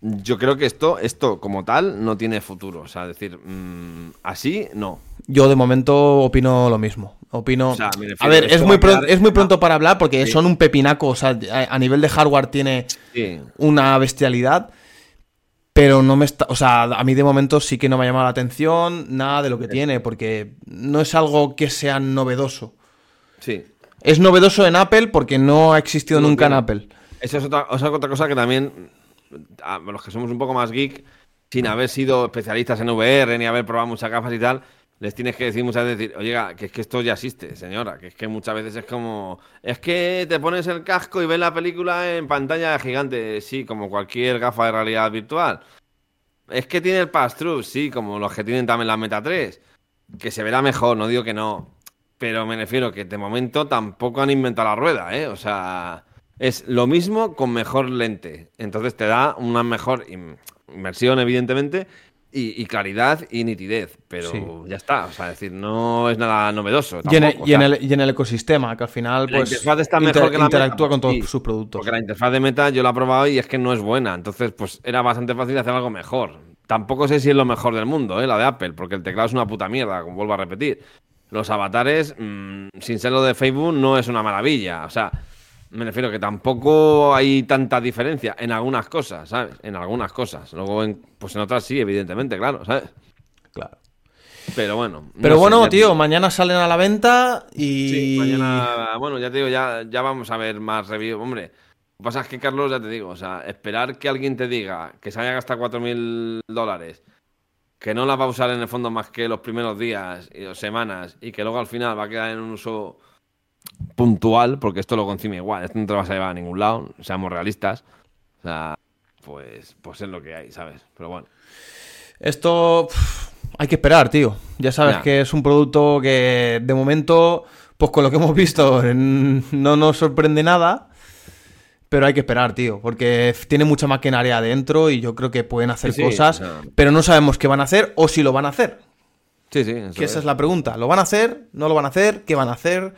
Yo creo que esto, esto como tal no tiene futuro. O sea, decir, mm, así no. Yo de momento opino lo mismo. Opino. O sea, me refiero, a ver, es muy, a pron- quedar- es muy pronto para hablar porque Sí. son un pepinaco. O sea, a, nivel de hardware tiene Sí. una bestialidad. Pero no me está. O sea, a mí de momento sí que no me ha llamado la atención nada de lo que tiene. Porque no es algo que sea novedoso. Sí. Es novedoso en Apple porque no ha existido No nunca en. Apple. Eso es otra, otra cosa que también, a los que somos un poco más geek, sin haber sido especialistas en VR ni haber probado muchas gafas y tal, les tienes que decir muchas veces, oiga, que es que esto ya existe, señora, que es que muchas veces es como, es que te pones el casco y ves la película en pantalla gigante, sí, como cualquier gafa de realidad virtual. Es que tiene el pass-through, sí, como los que tienen también la Meta 3, que se verá mejor, no digo que no, pero me refiero que de momento tampoco han inventado la rueda, ¿eh? O sea, es lo mismo con mejor lente, entonces te da una mejor inversión, evidentemente, y, claridad y nitidez, pero ya está, o sea, decir, no es nada novedoso. y, en el, ecosistema, que al final pues, interfaz está mejor que la interactúa con todos sus productos. Porque la interfaz de Meta yo la he probado y es que no es buena, entonces pues era bastante fácil hacer algo mejor. Tampoco sé si es lo mejor del mundo, ¿eh? la de Apple, porque el teclado es una puta mierda, como vuelvo a repetir. Los avatares, mm, sin ser lo de Facebook, no es una maravilla, o sea me refiero que tampoco hay tanta diferencia en algunas cosas, ¿sabes? En algunas cosas. Luego, en, pues en otras sí, evidentemente, claro, ¿sabes? Claro. Pero bueno. Pero bueno, tío, mañana salen a la venta y. Sí, mañana. Bueno, ya te digo, ya, ya vamos a ver más reviews. Hombre, lo que pasa es que, Carlos, ya te digo, o sea, esperar que alguien te diga que se haya gastado 4.000 dólares, que no la va a usar en el fondo más que los primeros días y semanas, y que luego al final va a quedar en un uso puntual, porque esto lo concibe igual, esto no te lo vas a llevar a ningún lado, seamos realistas. O sea, pues, pues es lo que hay, ¿sabes? Pero bueno. Esto hay que esperar, tío. Ya sabes que es un producto que de momento, pues con lo que hemos visto, no nos sorprende nada. Pero hay que esperar, tío, porque tiene mucha maquinaria adentro y yo creo que pueden hacer cosas, pero no sabemos qué van a hacer o si lo van a hacer. Sí, sí. que esa es la pregunta. ¿Lo van a hacer? ¿No lo van a hacer? ¿Qué van a hacer?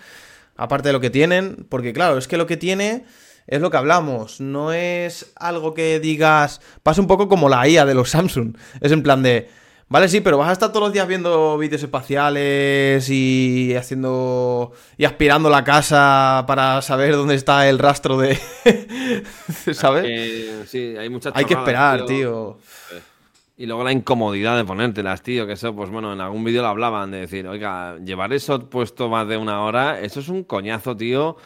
Aparte de lo que tienen, porque claro, es que lo que tiene es lo que hablamos, no es algo que digas, pasa un poco como la IA de los Samsung, es en plan de, vale, sí, pero vas a estar todos los días viendo vídeos espaciales y haciendo y aspirando la casa para saber dónde está el rastro de, ¿sabes? sí, hay muchas Hay que esperar, tío. Eh, y luego la incomodidad de ponértelas, tío, que eso, pues bueno, en algún vídeo lo hablaban, de decir, oiga, llevar eso puesto más de una hora, eso es un coñazo, tío,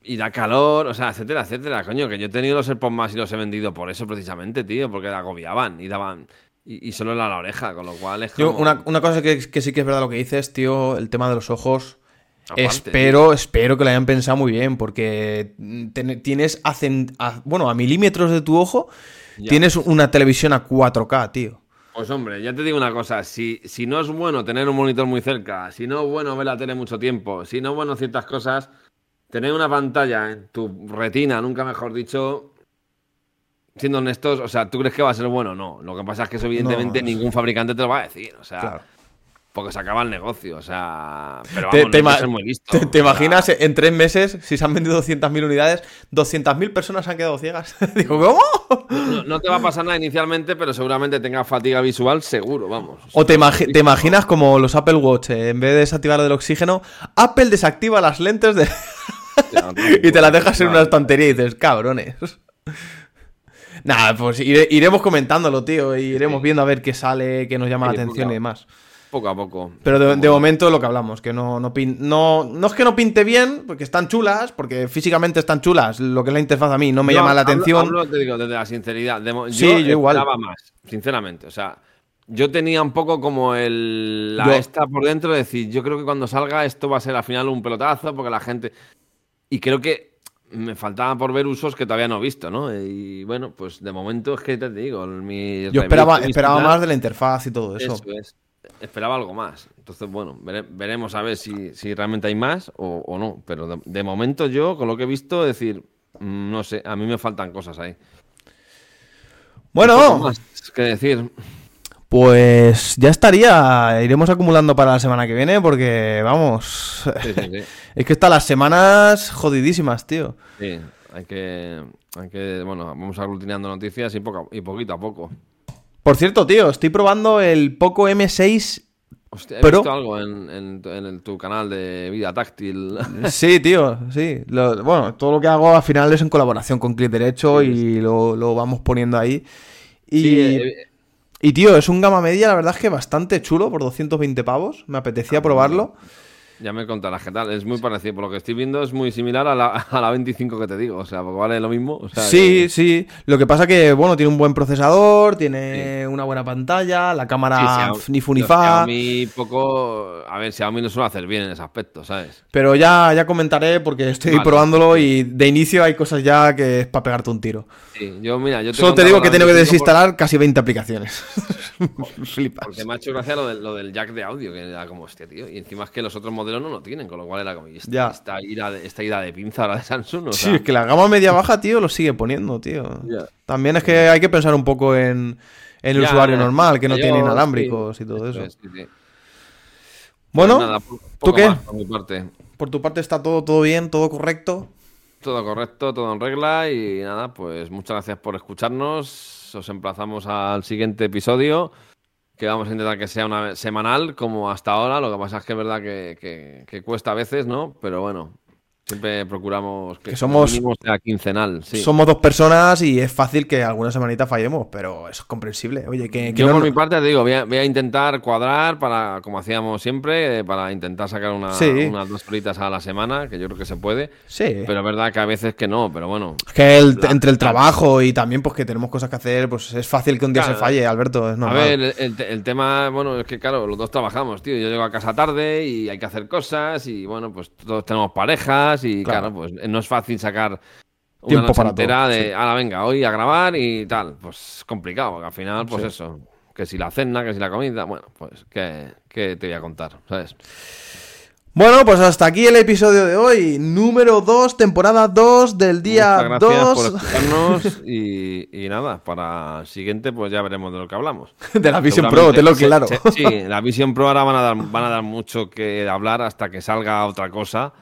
y da calor, o sea, etcétera, etcétera, coño, que yo he tenido los AirPods más y los he vendido por eso precisamente, tío, porque agobiaban y daban... Y, solo era la oreja, con lo cual es como... una, cosa que, sí que es verdad lo que dices, tío, el tema de los ojos... espero, espero que lo hayan pensado muy bien, porque tienes bueno, a milímetros de tu ojo Tienes una televisión a 4K, tío. Pues hombre, ya te digo una cosa, si, si no es bueno tener un monitor muy cerca, si no es bueno ver la tele mucho tiempo, si no es bueno ciertas cosas, tener una pantalla en tu retina, nunca mejor dicho, siendo honestos, o sea, ¿tú crees que va a ser bueno? No, lo que pasa es que eso evidentemente ningún fabricante te lo va a decir, o sea... Porque se acaba el negocio, o sea. Pero vamos, te, no muy listo, te, imaginas en tres meses, si se han vendido 200.000 unidades, 200.000 personas han quedado ciegas. Digo, ¿cómo? No, te va a pasar nada inicialmente, pero seguramente tengas fatiga visual, seguro, vamos. O, te, imaginas como los Apple Watch, eh, en vez de desactivar el oxígeno, Apple desactiva las lentes de. y te las dejas en una estantería y dices, cabrones. Nada, pues iremos comentándolo, tío, y iremos viendo a ver qué sale, qué nos llama la atención y demás. Poco a poco. Pero de, momento lo que hablamos, que no, no, no, no es que no pinte bien, porque están chulas, porque físicamente están chulas, lo que es la interfaz a mí no me llama la atención. Hablo, te digo, desde la sinceridad. sí, yo, yo igual. más, sinceramente. O sea, yo tenía un poco como el, la esta por dentro de decir, yo creo que cuando salga esto va a ser al final un pelotazo, porque la gente... Y creo que me faltaba por ver usos que todavía no he visto, ¿no? Y bueno, pues de momento es que te digo, yo esperaba, esperaba más de la interfaz y todo eso. Eso es esperaba algo más. Entonces, bueno, veremos a ver si, realmente hay más o, no. Pero de, momento yo, con lo que he visto, decir, mm, no sé, a mí me faltan cosas ahí. Bueno, más que decir. Pues ya estaría. Iremos acumulando para la semana que viene porque, vamos. es que están las semanas jodidísimas, tío. Sí, hay que. Hay que bueno, vamos aglutinando noticias y, poco, y poquito a poco. Por cierto, tío, estoy probando el Poco M6 Hostia, he visto algo en, tu canal de vida táctil. Sí, tío, sí. bueno, todo lo que hago al final es en colaboración con Clip Derecho y lo, vamos poniendo ahí. Y, eh, y, tío, es un gama media, la verdad es que bastante chulo por 220 pavos. Me apetecía ah, probarlo. Ya me contarás qué tal. Es muy parecido. Por lo que estoy viendo, es muy similar a la, a la 25 que te digo. O sea, porque vale lo mismo. O sea, Sí, que- sí. Lo que pasa que, bueno, tiene un buen procesador, tiene una buena pantalla, la Sí, cámara f- ni fu ni los fa. Xiaomi poco. A ver, Xiaomi no suele hacer bien en ese aspecto, ¿sabes? Pero ya, ya comentaré porque estoy Vale. probándolo y de inicio hay cosas ya que es para pegarte un tiro. Sí, yo, mira, yo Solo te digo que he tenido que 25 por- desinstalar casi 20 aplicaciones. Flipas. Porque me ha hecho gracia lo del, lo del jack de audio, que era como, hostia, tío. Y encima es que los otros modelos no lo tienen, con lo cual era como, esta, Ya. esta ira, de, esta ira de pinza ahora de Samsung, o Sí, sea, es que la gama media baja, tío, lo sigue poniendo, tío. También es que hay que pensar un poco en, en el Ya, usuario normal, que no yo- tiene inalámbricos sí, y todo eso. es, sí, sí. Bueno, Pues nada, ¿tú qué? por mi parte. por tu parte está todo, todo bien, todo correcto. Todo correcto, todo en regla y nada, pues muchas gracias por escucharnos. Os emplazamos al siguiente episodio, que vamos a intentar que sea una semanal como hasta ahora. Lo que pasa es que es verdad que, que- que cuesta a veces, ¿no? Pero bueno, siempre procuramos que, Que somos- sea quincenal. Sí. Somos dos personas y es fácil que alguna semanita fallemos, pero eso es comprensible. Oye, que, que Yo no- por mi parte te digo, voy a, voy a intentar cuadrar para, como hacíamos siempre, para intentar sacar una- Sí. unas dos horitas a la semana, que yo creo que se puede. Sí. Pero es verdad que a veces que no, pero bueno. Es que el- La- entre el trabajo y también pues que tenemos cosas que hacer, pues es fácil que un día Claro. se falle, Alberto, es A ver, el, el tema, bueno, es que claro, los dos trabajamos, tío. Yo llego a casa tarde y hay que hacer cosas y bueno, pues todos tenemos parejas y Claro. claro, pues no es fácil sacar una Tiempo noche para entera todo, de, sí. ahora venga, hoy a grabar y tal. Pues complicado, porque al final, pues Sí. eso, que si la cena, que si la comida, bueno, pues ¿qué, qué te voy a contar? ¿Sabes? Bueno, pues hasta aquí el episodio de hoy, número 2, temporada 2 del día Muchas gracias 2 por escucharnos y, y nada, para el siguiente pues ya veremos de lo que hablamos. de la Vision Pro, te lo claro. sí, la Vision Pro ahora van a dar, van a dar mucho que hablar hasta que salga otra cosa.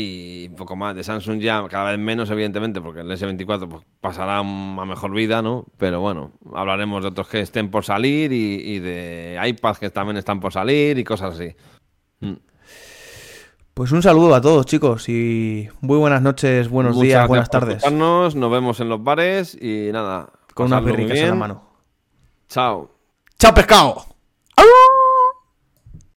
Y un poco más. De Samsung ya cada vez menos, evidentemente, porque el S24 pues, pasará a mejor vida, ¿no? Pero bueno, hablaremos de otros que estén por salir y, y de iPads que también están por salir y cosas así. Mm. Pues un saludo a todos, chicos, y muy buenas noches, buenos Muchas días, buenas tardes. nos vemos en los bares y nada. Con unas birricas en la mano. Chao. ¡Chao, pescado! ¡Au!